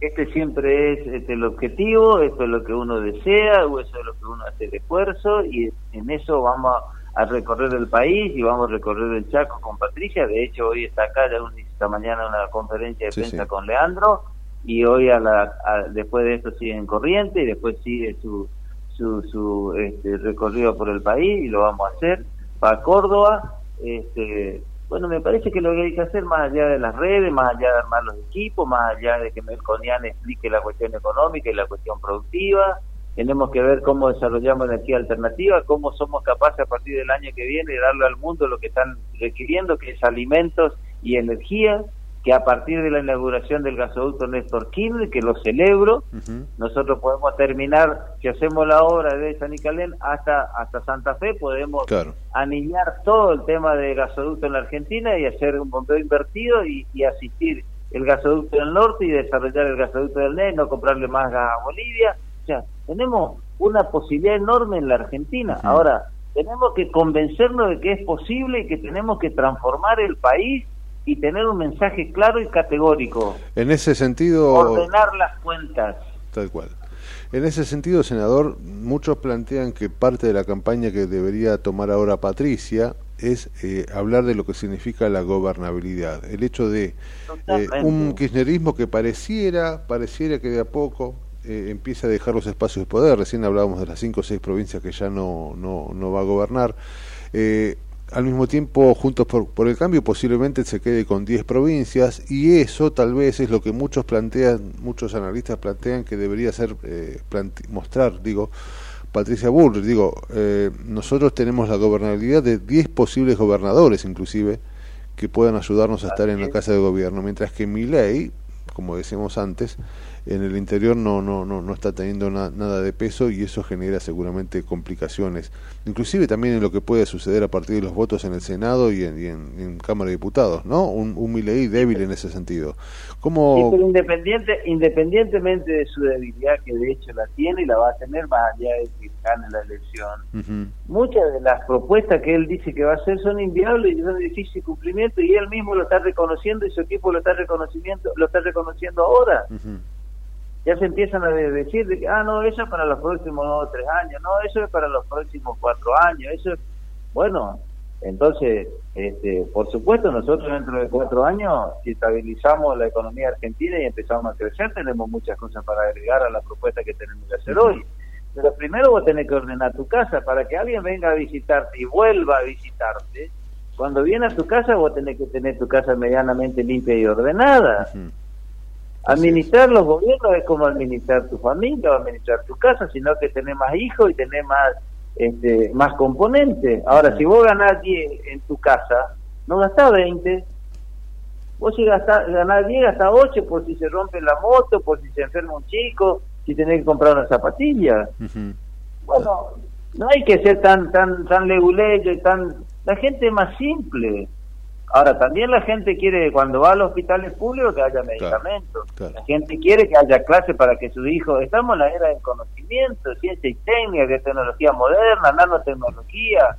Este siempre es este, el objetivo, esto es lo que uno desea, o eso es lo que uno hace el esfuerzo y en eso vamos a recorrer el país y vamos a recorrer el Chaco con Patricia. De hecho, hoy está acá, ya esta mañana una conferencia de Sí, prensa sí. con Leandro y hoy a la, a- después de esto sigue en Corriente y después sigue su, su, su este, recorrido por el país y lo vamos a hacer para Córdoba. Este, bueno, me parece que lo que hay que hacer más allá de las redes, más allá de armar los equipos, más allá de que Melconian explique la cuestión económica y la cuestión productiva, tenemos que ver cómo desarrollamos energía alternativa, cómo somos capaces a partir del año que viene de darle al mundo lo que están requiriendo, que es alimentos y energía, que a partir de la inauguración del gasoducto Néstor Kirchner, que lo celebro, nosotros podemos terminar, si hacemos la obra de San Nicalén hasta, hasta Santa Fe, podemos Claro. anillar todo el tema de gasoducto en la Argentina y hacer un bombeo invertido y, y asistir el gasoducto del norte y desarrollar el gasoducto del NES, no comprarle más gas a Bolivia. O sea, tenemos una posibilidad enorme en la Argentina. Ahora, tenemos que convencernos de que es posible y que tenemos que transformar el país y tener un mensaje claro y categórico. En ese sentido, Ordenar las cuentas. tal cual. En ese sentido, senador, muchos plantean que parte de la campaña que debería tomar ahora Patricia es eh, hablar de lo que significa la gobernabilidad. El hecho de eh, un kirchnerismo que pareciera, pareciera que de a poco eh, empieza a dejar los espacios de poder. Recién hablábamos de las cinco o seis provincias que ya no, no, no va a gobernar. Al mismo tiempo, Juntos por, por el Cambio posiblemente se quede con 10 provincias y eso tal vez es lo que muchos plantean, muchos analistas plantean que debería ser eh, mostrar, digo, Patricia Bullrich, digo, eh, nosotros tenemos la gobernabilidad de 10 posibles gobernadores inclusive que puedan ayudarnos a estar en la casa de gobierno, mientras que mi ley, como decíamos antes, en el interior no no no, no está teniendo na- nada de peso y eso genera seguramente complicaciones, inclusive también en lo que puede suceder a partir de los votos en el Senado y en, y en- Cámara de Diputados, ¿no? Un, un Milei débil en ese sentido. ¿Cómo, independiente, independientemente de su debilidad, que de hecho la tiene y la va a tener más allá de que gane la elección, muchas de las propuestas que él dice que va a hacer son inviables y son de difícil cumplimiento y él mismo lo está reconociendo y su equipo lo está reconocimiento lo está reconociendo ahora. Ya se empiezan a de- decir de que, ah, no, eso es para los próximos dos o tres años, no, eso es para los próximos cuatro años, eso es... Bueno, entonces, este, por supuesto, nosotros dentro de cuatro años, si estabilizamos la economía argentina y empezamos a crecer, tenemos muchas cosas para agregar a la propuesta que tenemos que hacer hoy. Pero primero vos tenés que ordenar tu casa para que alguien venga a visitarte y vuelva a visitarte. Cuando viene a tu casa, vos tenés que tener tu casa medianamente limpia y ordenada. Administrar los gobiernos es como administrar tu familia o administrar tu casa, sino que tenés más hijos y tenés más este, más componentes. Ahora, si vos ganás 10 en tu casa, no gastás 20. Vos si gastás, ganás 10, gastás 8 por si se rompe la moto, por si se enferma un chico, si tenés que comprar una zapatilla. Bueno, no hay que ser tan tan tan leguleyo y tan la gente es más simple ahora también la gente quiere cuando va a los hospitales públicos que haya medicamentos la gente quiere que haya clases para que sus hijos estamos en la era del conocimiento ciencia y técnica de tecnología moderna nanotecnología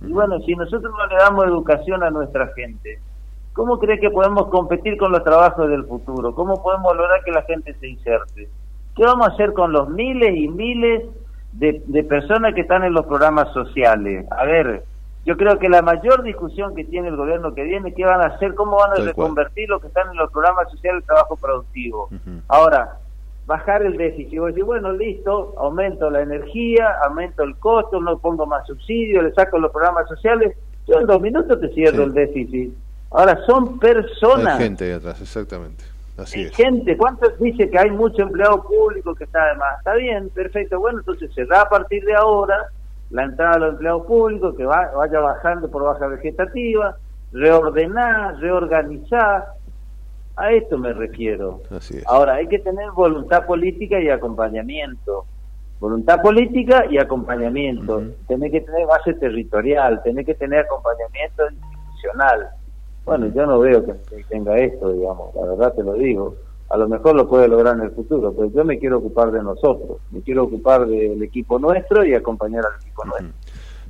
y bueno si nosotros no le damos educación a nuestra gente ¿Cómo cree que podemos competir con los trabajos del futuro? ¿Cómo podemos lograr que la gente se inserte? ¿Qué vamos a hacer con los miles y miles de, de personas que están en los programas sociales? A ver, yo creo que la mayor discusión que tiene el gobierno que viene, ¿qué van a hacer? ¿Cómo van a Tal cual. reconvertir los que están en los programas sociales el trabajo productivo? Ahora, bajar el déficit. Vos decís, bueno, listo, aumento la energía, aumento el costo, no pongo más subsidios, le saco los programas sociales, yo en dos minutos te cierro el déficit. Ahora, son personas. Hay gente ahí atrás, exactamente. Así es. Gente, ¿cuántos dice que hay mucho empleado público que está de más? Está bien, perfecto. Bueno, entonces se da a partir de ahora la entrada de los empleados públicos, que va- vaya bajando por baja vegetativa, reordenar, reorganizar. A esto me refiero. Así es. Ahora, hay que tener voluntad política y acompañamiento. Voluntad política y acompañamiento. Tenés que tener base territorial, tenés que tener acompañamiento institucional. Bueno, yo no veo que tenga esto, digamos, la verdad te lo digo. A lo mejor lo puede lograr en el futuro, pero yo me quiero ocupar de nosotros, me quiero ocupar del equipo nuestro y acompañar al equipo nuestro.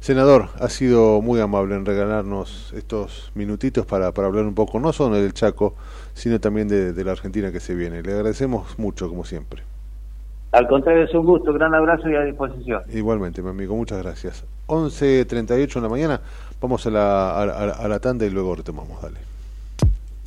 Senador, ha sido muy amable en regalarnos estos minutitos para, para hablar un poco, no solo del Chaco, sino también de, de la Argentina que se viene. Le agradecemos mucho, como siempre. Al contrario, es un gusto, gran abrazo y a disposición. Igualmente, mi amigo, muchas gracias. 11.38 en la mañana, vamos a la, a, a- a la tanda y luego retomamos, dale.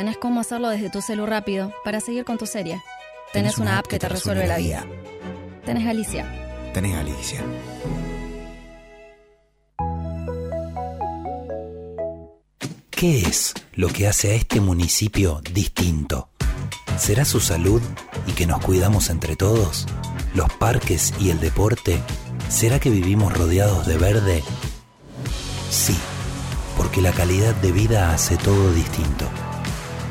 Tenés cómo hacerlo desde tu celu rápido para seguir con tu serie. Tenés, una app que te resuelve la vida. Tenés Alicia. Tenés Alicia. ¿Qué es lo que hace a este municipio distinto? ¿Será su salud y que nos cuidamos entre todos? ¿Los parques y el deporte? ¿Será que vivimos rodeados de verde? Sí, porque la calidad de vida hace todo distinto.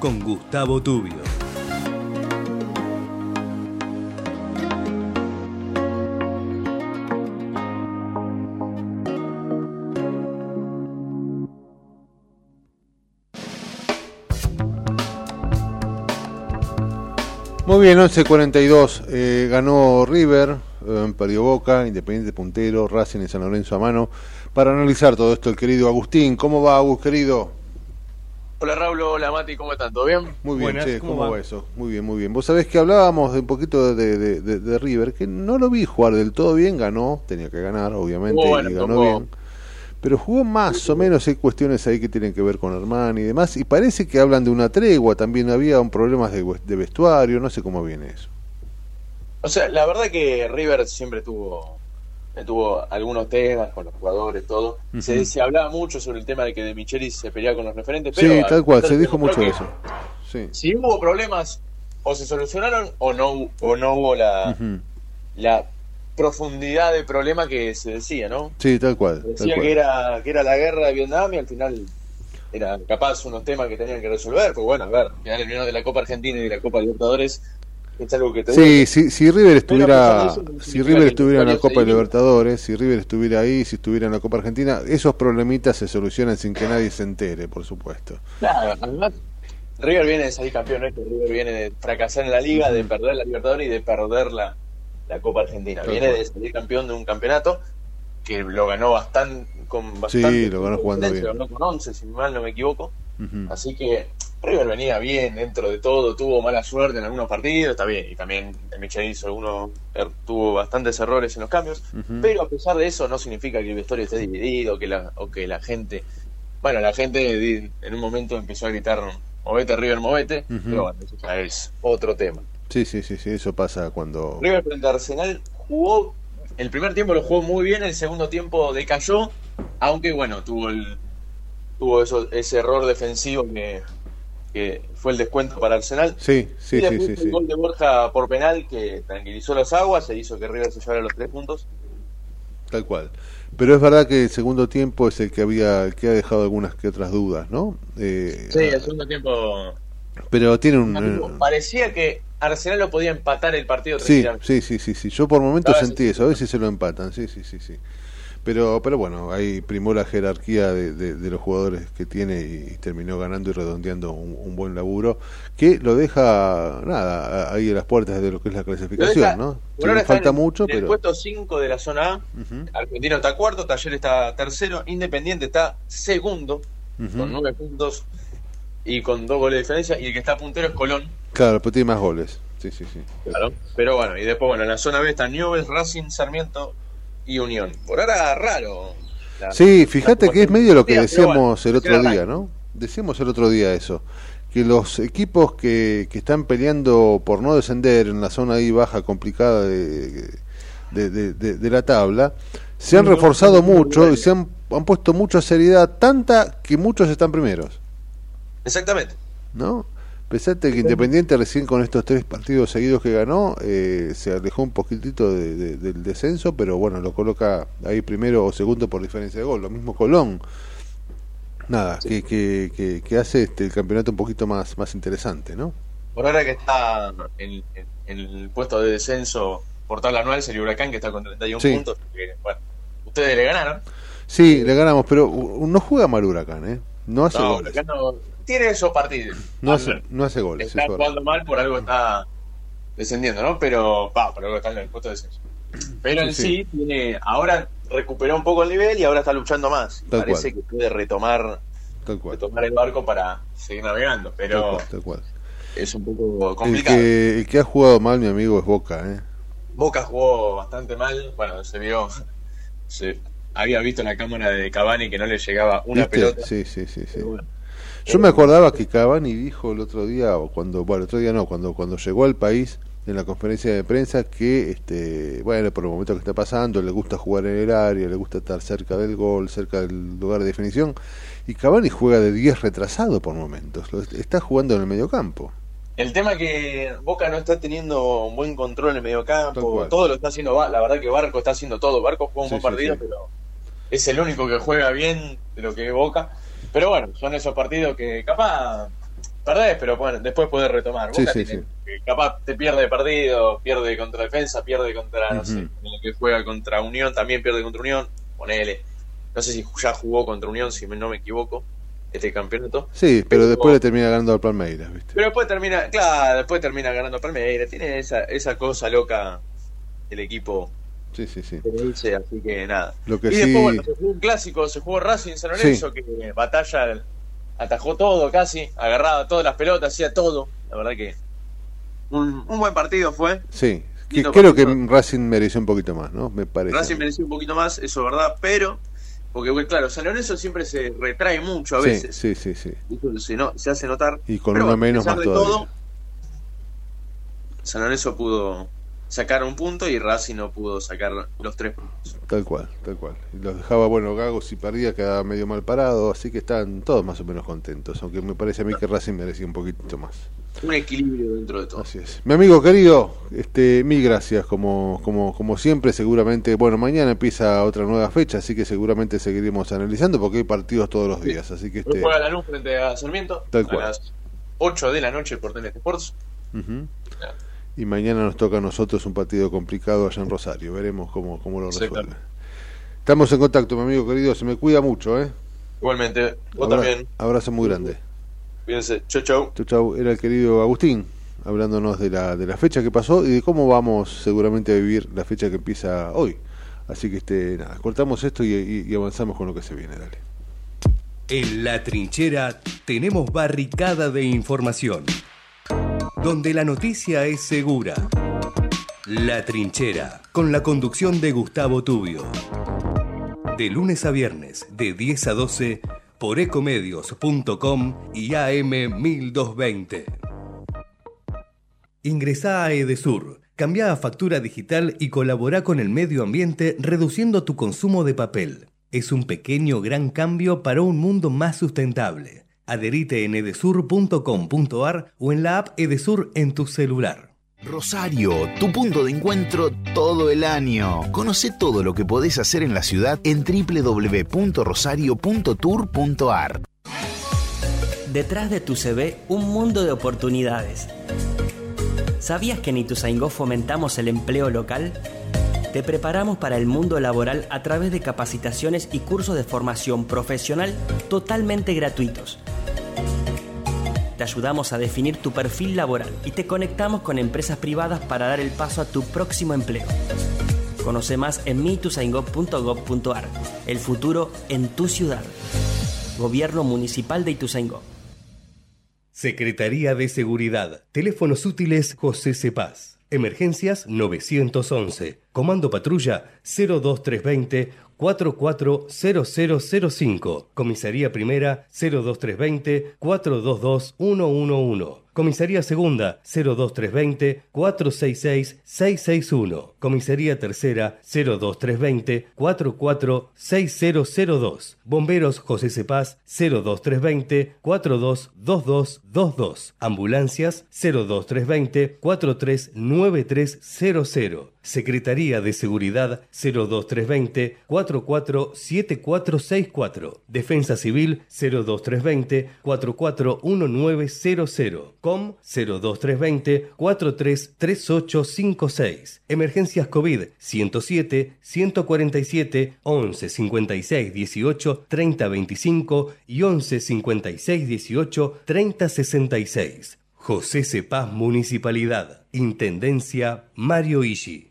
con Gustavo Tubio. Muy bien, 11.42. Eh, ganó River, eh, perdió Boca, Independiente puntero, Racing y San Lorenzo a mano. Para analizar todo esto, el querido Agustín. ¿Cómo va, Agus, querido? Hola Raúl, hola Mati, ¿cómo están? ¿Todo bien? Muy bien, che, ¿cómo, va? eso? Muy bien, muy bien. Vos sabés que hablábamos de un poquito de, de- de- de River, que no lo vi jugar del todo bien, ganó, tenía que ganar, obviamente, bueno, y ganó tocó. bien. Pero jugó más o menos, hay cuestiones ahí que tienen que ver con Armani y demás, y parece que hablan de una tregua, también había un problemas de vestuario, no sé cómo viene eso. O sea, la verdad que River siempre tuvo tuvo algunos temas con los jugadores, todo. se, se hablaba mucho sobre el tema de que De Michelis se peleaba con los referentes, Sí, pero tal cual, se dijo mucho de eso. Sí. Si hubo problemas, o se solucionaron o no, o no hubo la, la profundidad de problema que se decía, ¿no? Sí, tal cual. tal Decía cual. que era, que era la guerra de Vietnam y al final era capaz unos temas que tenían que resolver. Pues bueno, a ver, quedar eliminado de la Copa Argentina y de la Copa Libertadores es algo que te Sí, si, si River estuviera, de eso, si River estuviera en la Copa seguido. Libertadores, si River estuviera ahí, si estuviera en la Copa Argentina, esos problemitas se solucionan sin que nadie se entere, por supuesto. Claro, además, River viene de salir campeón, ¿no? Es que River viene de fracasar en la Liga, de perder la Libertadores y de perder la, la Copa Argentina. Viene de salir campeón de un campeonato que lo ganó bastante con bastante Sí, lo ganó jugando bien. lo ganó con 11, si mal no me equivoco. Así que River venía bien dentro de todo, tuvo mala suerte en algunos partidos, está bien, y también el Michel hizo algunos, er- tuvo bastantes errores en los cambios, pero a pesar de eso no significa que el vestuario esté dividido, que la, o que la gente, bueno, la gente en un momento empezó a gritar, movete River, movete, pero bueno, eso ya es otro tema. Sí, sí, sí, sí, eso pasa cuando... River frente a Arsenal jugó, el primer tiempo lo jugó muy bien, el segundo tiempo decayó, aunque bueno, tuvo el tuvo eso, ese error defensivo que, que fue el descuento para Arsenal. Sí, sí, y sí, después sí, el gol de Borja por penal que tranquilizó las aguas e hizo que River se llevara los tres puntos. Tal cual. Pero es verdad que el segundo tiempo es el que había, que ha dejado algunas que otras dudas, ¿no? Eh, Sí, el segundo tiempo pero tiene un... parecía que Arsenal lo podía empatar el partido Sí, sí, sí, sí, sí. Yo por momentos sentí eso, a ver si se lo empatan, sí, sí, sí, sí. Pero, pero bueno, ahí primó la jerarquía de, de- de los jugadores que tiene y, terminó ganando y redondeando un, un buen laburo que lo deja, nada, ahí a las puertas de lo que es la clasificación, deja- ¿no? ahora está falta en- mucho, en el pero... puesto 5 de la zona A. Ujú, Argentino está cuarto, Taller está tercero, Independiente está segundo con nueve puntos y con dos goles de diferencia. Y el que está puntero es Colón. Claro, pero tiene más goles. Sí, sí, sí. Claro. Pero bueno, y después, bueno, en la zona B están Newell's, Racing, Sarmiento y Unión. Por ahora, raro. la- Sí, fíjate que es medio lo que decíamos bueno, el otro día, ¿no? Decíamos el otro día eso, que los equipos que, que están peleando por no descender en la zona ahí baja complicada de, de, de- de- de la tabla, se han reforzado mucho y se han, han puesto mucha seriedad, tanta que muchos están primeros, Exactamente. ¿no? Pensate que Independiente recién con estos tres partidos seguidos que ganó, eh, se alejó un poquitito de- de- del descenso, pero bueno, lo coloca ahí primero o segundo por diferencia de gol. Lo mismo Colón. Nada, que, que, que, que hace este, el campeonato un poquito más, más interesante, ¿no? Por ahora que está en, en- en el puesto de descenso por tabla anual el Huracán que está con 31 Sí. puntos. que, bueno, ustedes le ganaron. Sí, le ganamos, pero no juega mal Huracán, ¿eh? No hace No, goles. Huracán no- tiene esos partidos. No hace, no hace goles. está jugando mal, por algo está descendiendo, ¿no? Pero, va, por algo está en el puesto de descenso. Pero en Sí, tiene, ahora recuperó un poco el nivel y ahora está luchando más. Tal Parece cual. que puede retomar, retomar el barco para seguir navegando, Tal pero cual, tal cual. es un poco El complicado. que, el que ha jugado mal, mi amigo, es Boca, ¿eh? Boca jugó bastante mal, bueno, se vio, se había visto en la cámara de Cavani que no le llegaba una ¿Viste? pelota. Sí, sí, sí, sí. Bueno. Yo me acordaba que Cavani dijo el otro día, o cuando, bueno, el otro día no, cuando, cuando llegó al país en la conferencia de prensa, que, este, bueno, por el momento que está pasando, le gusta jugar en el área, le gusta estar cerca del gol, cerca del lugar de definición, y Cavani juega de 10 retrasado por momentos, lo- está jugando en el mediocampo. El tema es que Boca no está teniendo un buen control en el mediocampo, todo lo está haciendo, la verdad que Barco está haciendo todo, Barco juega un Sí, buen sí, partido, sí. pero es el único que juega bien de lo que es Boca. Pero bueno, son esos partidos que capaz perdés, pero bueno, después podés retomar. Sí, sí, capaz te pierde partido, pierde contra defensa, pierde contra, no Ujú. sé, el que juega contra Unión, también pierde contra Unión, ponele. No sé si ya jugó contra Unión, si no me equivoco, este campeonato. Sí, pero después le termina ganando al Palmeiras, ¿viste? Pero después termina, claro, después termina ganando Palmeiras. Tiene esa, esa cosa loca el equipo Sí, sí, sí. que le dice, así que nada. Lo que y sí- después, bueno, se jugó un clásico, se jugó Racing San Lorenzo, que batalla atajó todo casi, agarraba todas las pelotas, hacía todo. La verdad que un, un buen partido fue. Sí, que- creo que. Racing mereció un poquito más, ¿no? Me parece. Racing mereció un poquito más, eso es verdad, pero porque bueno, claro, San Lorenzo siempre se retrae mucho a Sí, veces. sí, sí, sí. Eso se, no, se hace notar. Y con Pero uno menos más todavía. todo, San Lorenzo pudo sacar un punto y Racing no pudo sacar los tres puntos. Tal cual, tal cual. Y Los dejaba, bueno, Gago si perdía quedaba medio mal parado, así que están todos más o menos contentos, aunque me parece a mí que Racing merecía un poquito más. Un equilibrio dentro de todo. Así es. Mi amigo querido, este, mil gracias, como, como, como siempre, seguramente, bueno, mañana empieza otra nueva fecha, así que seguramente seguiremos analizando porque hay partidos todos los días, así que este... juega la luz frente a Sarmiento Tal a cual. las 8 de la noche por TNT Sports. Ujú. Y mañana nos toca a nosotros un partido complicado allá en Rosario, veremos cómo, cómo lo resuelve. Estamos en contacto, mi amigo querido, se me cuida mucho, ¿eh? Igualmente, vos Abra- también. Abrazo muy grande. Cuídense. Chau, chau. Chau, chau. Era el querido Agustín, hablándonos de la, de la fecha que pasó y de cómo vamos seguramente a vivir la fecha que empieza hoy. Así que, este, nada, cortamos esto y, y- y avanzamos con lo que se viene, dale. En la trinchera tenemos barricada de información, donde la noticia es segura. La trinchera, con la conducción de Gustavo Tubio. De lunes a viernes, de 10 a 12, por ecomedios.com y AM 1220. Ingresá a Edesur, cambia a factura digital y colabora con el medio ambiente reduciendo tu consumo de papel. Es un pequeño gran cambio para un mundo más sustentable. Adherite en edesur.com.ar o en la app Edesur en tu celular. Rosario, tu punto de encuentro todo el año. Conoce todo lo que podés hacer en la ciudad en www.rosario.tour.ar. Detrás de tu CV, un mundo de oportunidades. ¿Sabías que en Ituzaingó fomentamos el empleo local? Te preparamos para el mundo laboral a través de capacitaciones y cursos de formación profesional totalmente gratuitos. Te ayudamos a definir tu perfil laboral y te conectamos con empresas privadas para dar el paso a tu próximo empleo. Conoce más en mituzaingó.gov.ar. El futuro en tu ciudad. Gobierno Municipal de Ituzaingó. Secretaría de Seguridad. Teléfonos útiles José Cepaz. Emergencias 911. Comando Patrulla 02320 440005. Comisaría Primera 02320 422 111. Comisaría Segunda 02320 466 661. Comisaría Tercera 02320 446002. Bomberos José Cepaz 02320 422222. Ambulancias 02320 439300. Secretaría de Seguridad 02320 447464. Defensa Civil 02320 441900. COM 02320 433856. Emergencias COVID 107 147 11 56 18 30 25 y 11 56 18 30 66. José Cepaz Municipalidad. Intendencia Mario Ishi.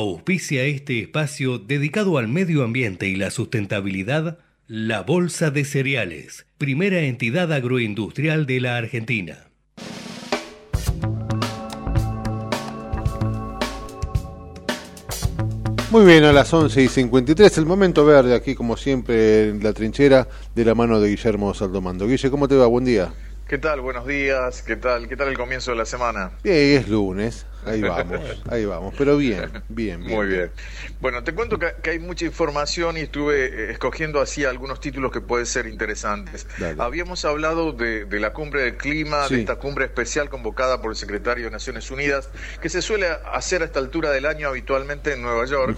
Auspicia este espacio dedicado al medio ambiente y la sustentabilidad, la Bolsa de Cereales, primera entidad agroindustrial de la Argentina. Muy bien, a las 11 y 53, el momento verde aquí como siempre en la trinchera de la mano de Guillermo Saldomando. Guille, ¿cómo te va? Buen día. ¿Qué tal? Buenos días. ¿Qué tal? ¿Qué tal el comienzo de la semana? Bien, es lunes. Ahí vamos, ahí vamos. Pero bien, bien, bien. Muy bien. Bueno, te cuento que, hay mucha información y estuve eh, escogiendo así algunos títulos que pueden ser interesantes. Habíamos hablado de, la cumbre del clima, de esta cumbre especial convocada por el secretario de Naciones Unidas, que se suele hacer a esta altura del año habitualmente en Nueva York,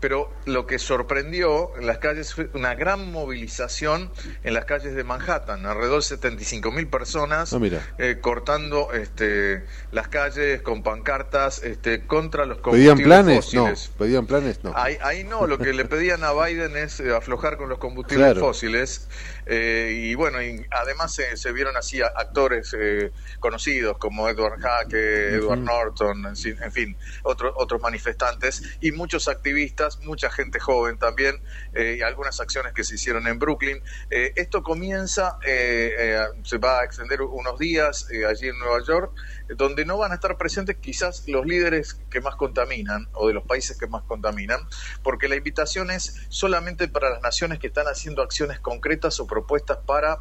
pero lo que sorprendió en las calles fue una gran movilización en las calles de Manhattan, alrededor de 75 mil personas ah, eh, cortando este, las calles con pancartas este, contra los combustibles ¿Pedían planes? fósiles. No, pedían planes, no. Ahí, no, lo que le pedían a Biden es eh, aflojar con los combustibles fósiles. Eh, y bueno, y además se vieron así actores eh, conocidos como Edward Hake, Edward Norton, en, fin, otros otros manifestantes y muchos activistas, mucha gente joven también, y algunas acciones que se hicieron en Brooklyn. esto comienza, se va a extender unos días allí en Nueva York donde no van a estar presentes quizás los líderes que más contaminan o de los países que más contaminan, porque la invitación es solamente para las naciones que están haciendo acciones concretas o propuestas para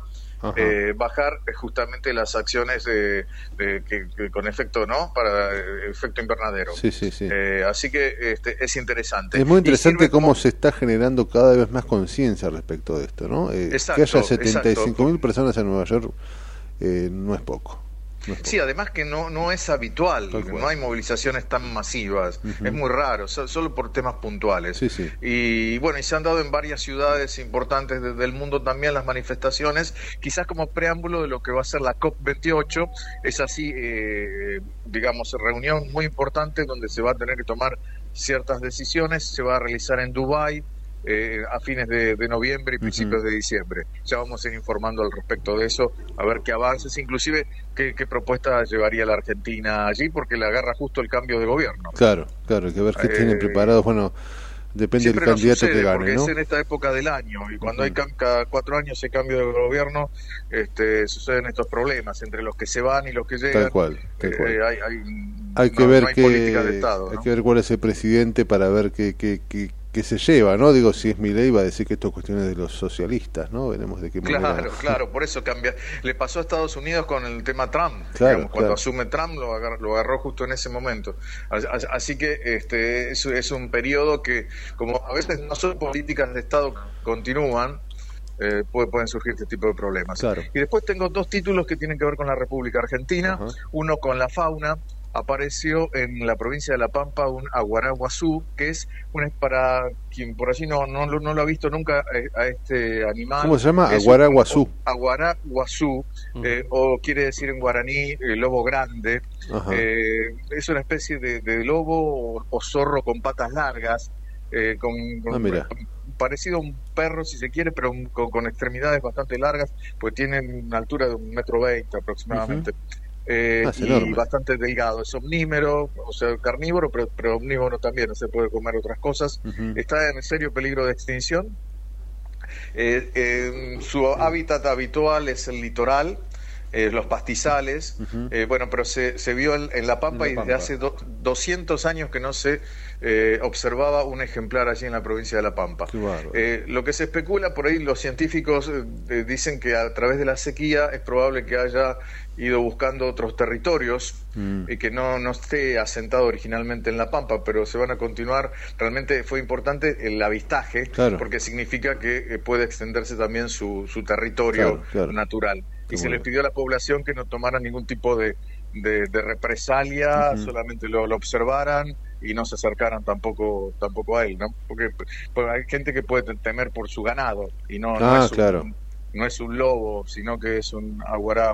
eh, bajar eh, justamente las acciones de, que, con efecto no para eh, efecto invernadero. Sí, sí, sí. así que este, es interesante. Es muy interesante cómo se está generando cada vez más conciencia respecto de esto no que haya 75 mil personas en Nueva York no es poco Sí, además que no, no es habitual, no hay movilizaciones tan masivas, es muy raro, solo por temas puntuales. Y bueno, y se han dado en varias ciudades importantes del mundo también las manifestaciones, quizás como preámbulo de lo que va a ser la COP28, es así, eh, digamos, reunión muy importante donde se va a tener que tomar ciertas decisiones, se va a realizar en Dubái, eh, a fines de, noviembre y principios de diciembre. Ya vamos a ir informando al respecto de eso, a ver qué avances, inclusive qué, propuesta llevaría la Argentina allí, porque le agarra justo el cambio de gobierno. Claro, claro, hay que ver qué tienen eh, preparados. Bueno, depende del candidato que gane. Porque es en esta época del año y cuando hay cada cuatro años se cambio de gobierno, este, suceden estos problemas entre los que se van y los que llegan. Tal cual. Eh, hay, hay, que ver qué, hay que ver cuál es el presidente para ver qué, qué, qué, que se lleva, ¿no? Digo, si es mi ley va a decir que esto es cuestiones de los socialistas, ¿no? Veremos de qué manera. Claro, claro, por eso cambia. Le pasó a Estados Unidos con el tema Trump. Claro, cuando asume Trump lo agarró, lo agarró justo en ese momento. Así que este es, es un periodo que, como a veces no son políticas de Estado continúan, eh, pueden surgir este tipo de problemas. Claro. Y después tengo dos títulos que tienen que ver con la República Argentina, uno con la fauna apareció en la provincia de La Pampa un aguaraguazú, que es un, para quien por allí no, no, no lo ha visto nunca eh, a este animal. ¿Cómo se llama? Aguaraguazú. Aguaraguazú, eh, o quiere decir en guaraní eh, lobo grande. es una especie de, lobo o, zorro con patas largas, con, ah, parecido a un perro si se quiere, pero con, extremidades bastante largas, pues tiene una altura de un metro veinte aproximadamente. Eh, ah, y bastante delgado. Es omnímero, o sea, carnívoro, pero, pero omnívoro también, se puede comer otras cosas. Está en serio peligro de extinción. Eh, su hábitat habitual es el litoral, eh, los pastizales, bueno, pero se, se vio en, La Pampa y desde hace 200 años que no se eh, observaba un ejemplar allí en la provincia de La Pampa. Eh, lo que se especula, por ahí los científicos eh, dicen que a través de la sequía es probable que haya ido buscando otros territorios mm. y que no, no esté asentado originalmente en La Pampa, pero se van a continuar. Realmente fue importante el avistaje, porque significa que puede extenderse también su, su territorio natural. Y se les pidió a la población que no tomara ningún tipo de, de, represalia, solamente lo, lo observaran y no se acercaran tampoco tampoco a él, ¿no? Porque, hay gente que puede temer por su ganado y no, no, ah, es, un, no es un lobo, sino que es un aguará.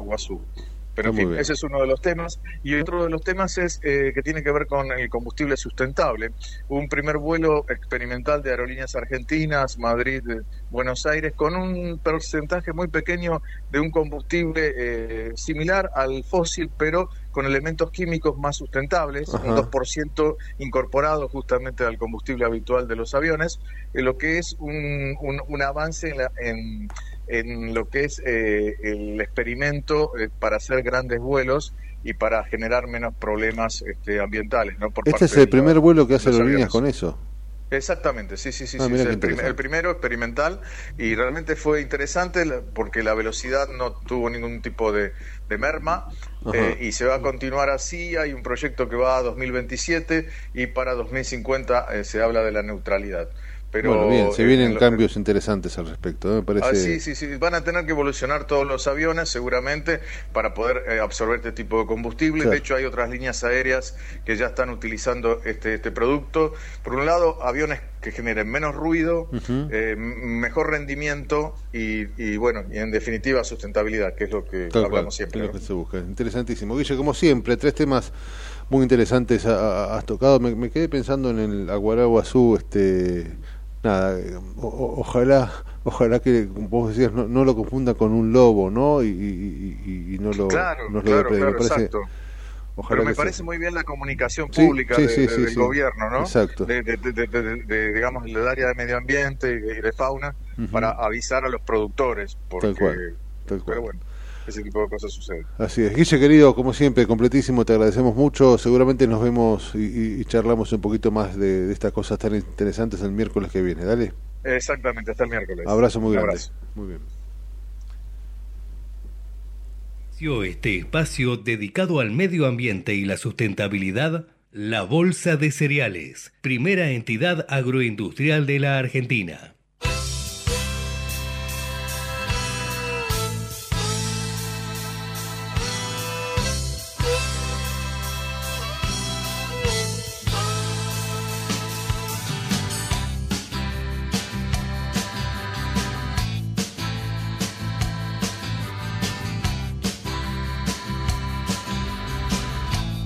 Pero en fin, ese es uno de los temas. Y otro de los temas es eh, que tiene que ver con el combustible sustentable. un primer vuelo experimental de aerolíneas argentinas, Madrid, Buenos Aires, con un porcentaje muy pequeño de un combustible eh, similar al fósil, pero con elementos químicos más sustentables, un 2% incorporado justamente al combustible habitual de los aviones, lo que es un, un, avance en, en en lo que es eh, el experimento eh, para hacer grandes vuelos y para generar menos problemas este, ambientales. ¿no? este es el primer vuelo que hace Aerolíneas con eso. Exactamente, sí, sí, sí, ah, sí el, el, primero experimental y realmente fue interesante porque la velocidad no tuvo ningún tipo de, merma eh, y se va a continuar así. Hay un proyecto que va a 2027 y para 2050 se habla de la neutralidad bueno, bien, se vienen cambios interesantes al respecto, ¿eh? me parece. Ah, sí, sí, sí, van a tener que evolucionar todos los aviones seguramente para poder eh, absorber este tipo de combustible. De hecho, hay otras líneas aéreas que ya están utilizando este, este producto. Por un lado, aviones que generen menos ruido, eh, mejor rendimiento y, bueno, y en definitiva sustentabilidad, que es lo que hablamos siempre. Es lo que se busca. Interesantísimo. Guille, como siempre, tres temas muy interesantes has tocado. Me, me, quedé pensando en el Aguaraguazú, este nada, ojalá ojalá que vos decías no, no, lo confunda con un lobo, ¿no? Y, y, y no lo claro, no claro, claro, exacto. Pero me parece muy bien la comunicación pública del gobierno, ¿no? Exacto. De, de, digamos, del área de medio ambiente y de fauna para avisar a los productores. Porque, tal cual, tal cual. Pero bueno ese tipo de cosas suceden. Así es. Guille, querido, como siempre, completísimo, te agradecemos mucho. Seguramente nos vemos y, charlamos un poquito más de, estas cosas tan interesantes el miércoles que viene. Dale. Exactamente, hasta el miércoles. Abrazo muy grande. Muy bien. Este espacio dedicado al medio ambiente y la sustentabilidad, la Bolsa de Cereales, primera entidad agroindustrial de la Argentina.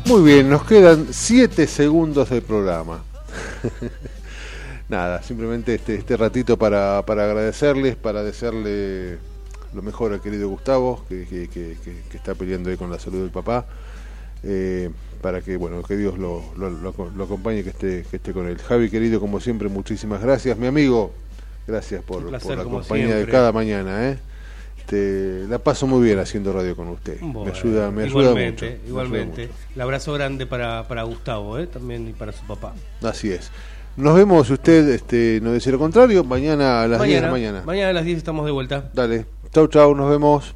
Muy bien, nos quedan 7 segundos del programa. [laughs] Nada, simplemente este, este ratito para, para agradecerles, para desearle lo mejor al querido Gustavo, que, que, está peleando ahí con la salud del papá. Eh, para que bueno que Dios lo, lo, lo, acompañe que esté que esté con él Javi querido como siempre muchísimas gracias mi amigo gracias por, por la compañía de cada mañana ¿eh? Este, la paso muy bien haciendo radio con usted. me ayuda, me ayuda mucho. Igualmente. El abrazo grande para, para Gustavo, ¿eh? también y para su papá. Así es. Nos vemos, usted este, no dice lo contrario, mañana a las 10 de la mañana. Mañana a las 10 estamos de vuelta. Dale. Chau, chau, nos vemos.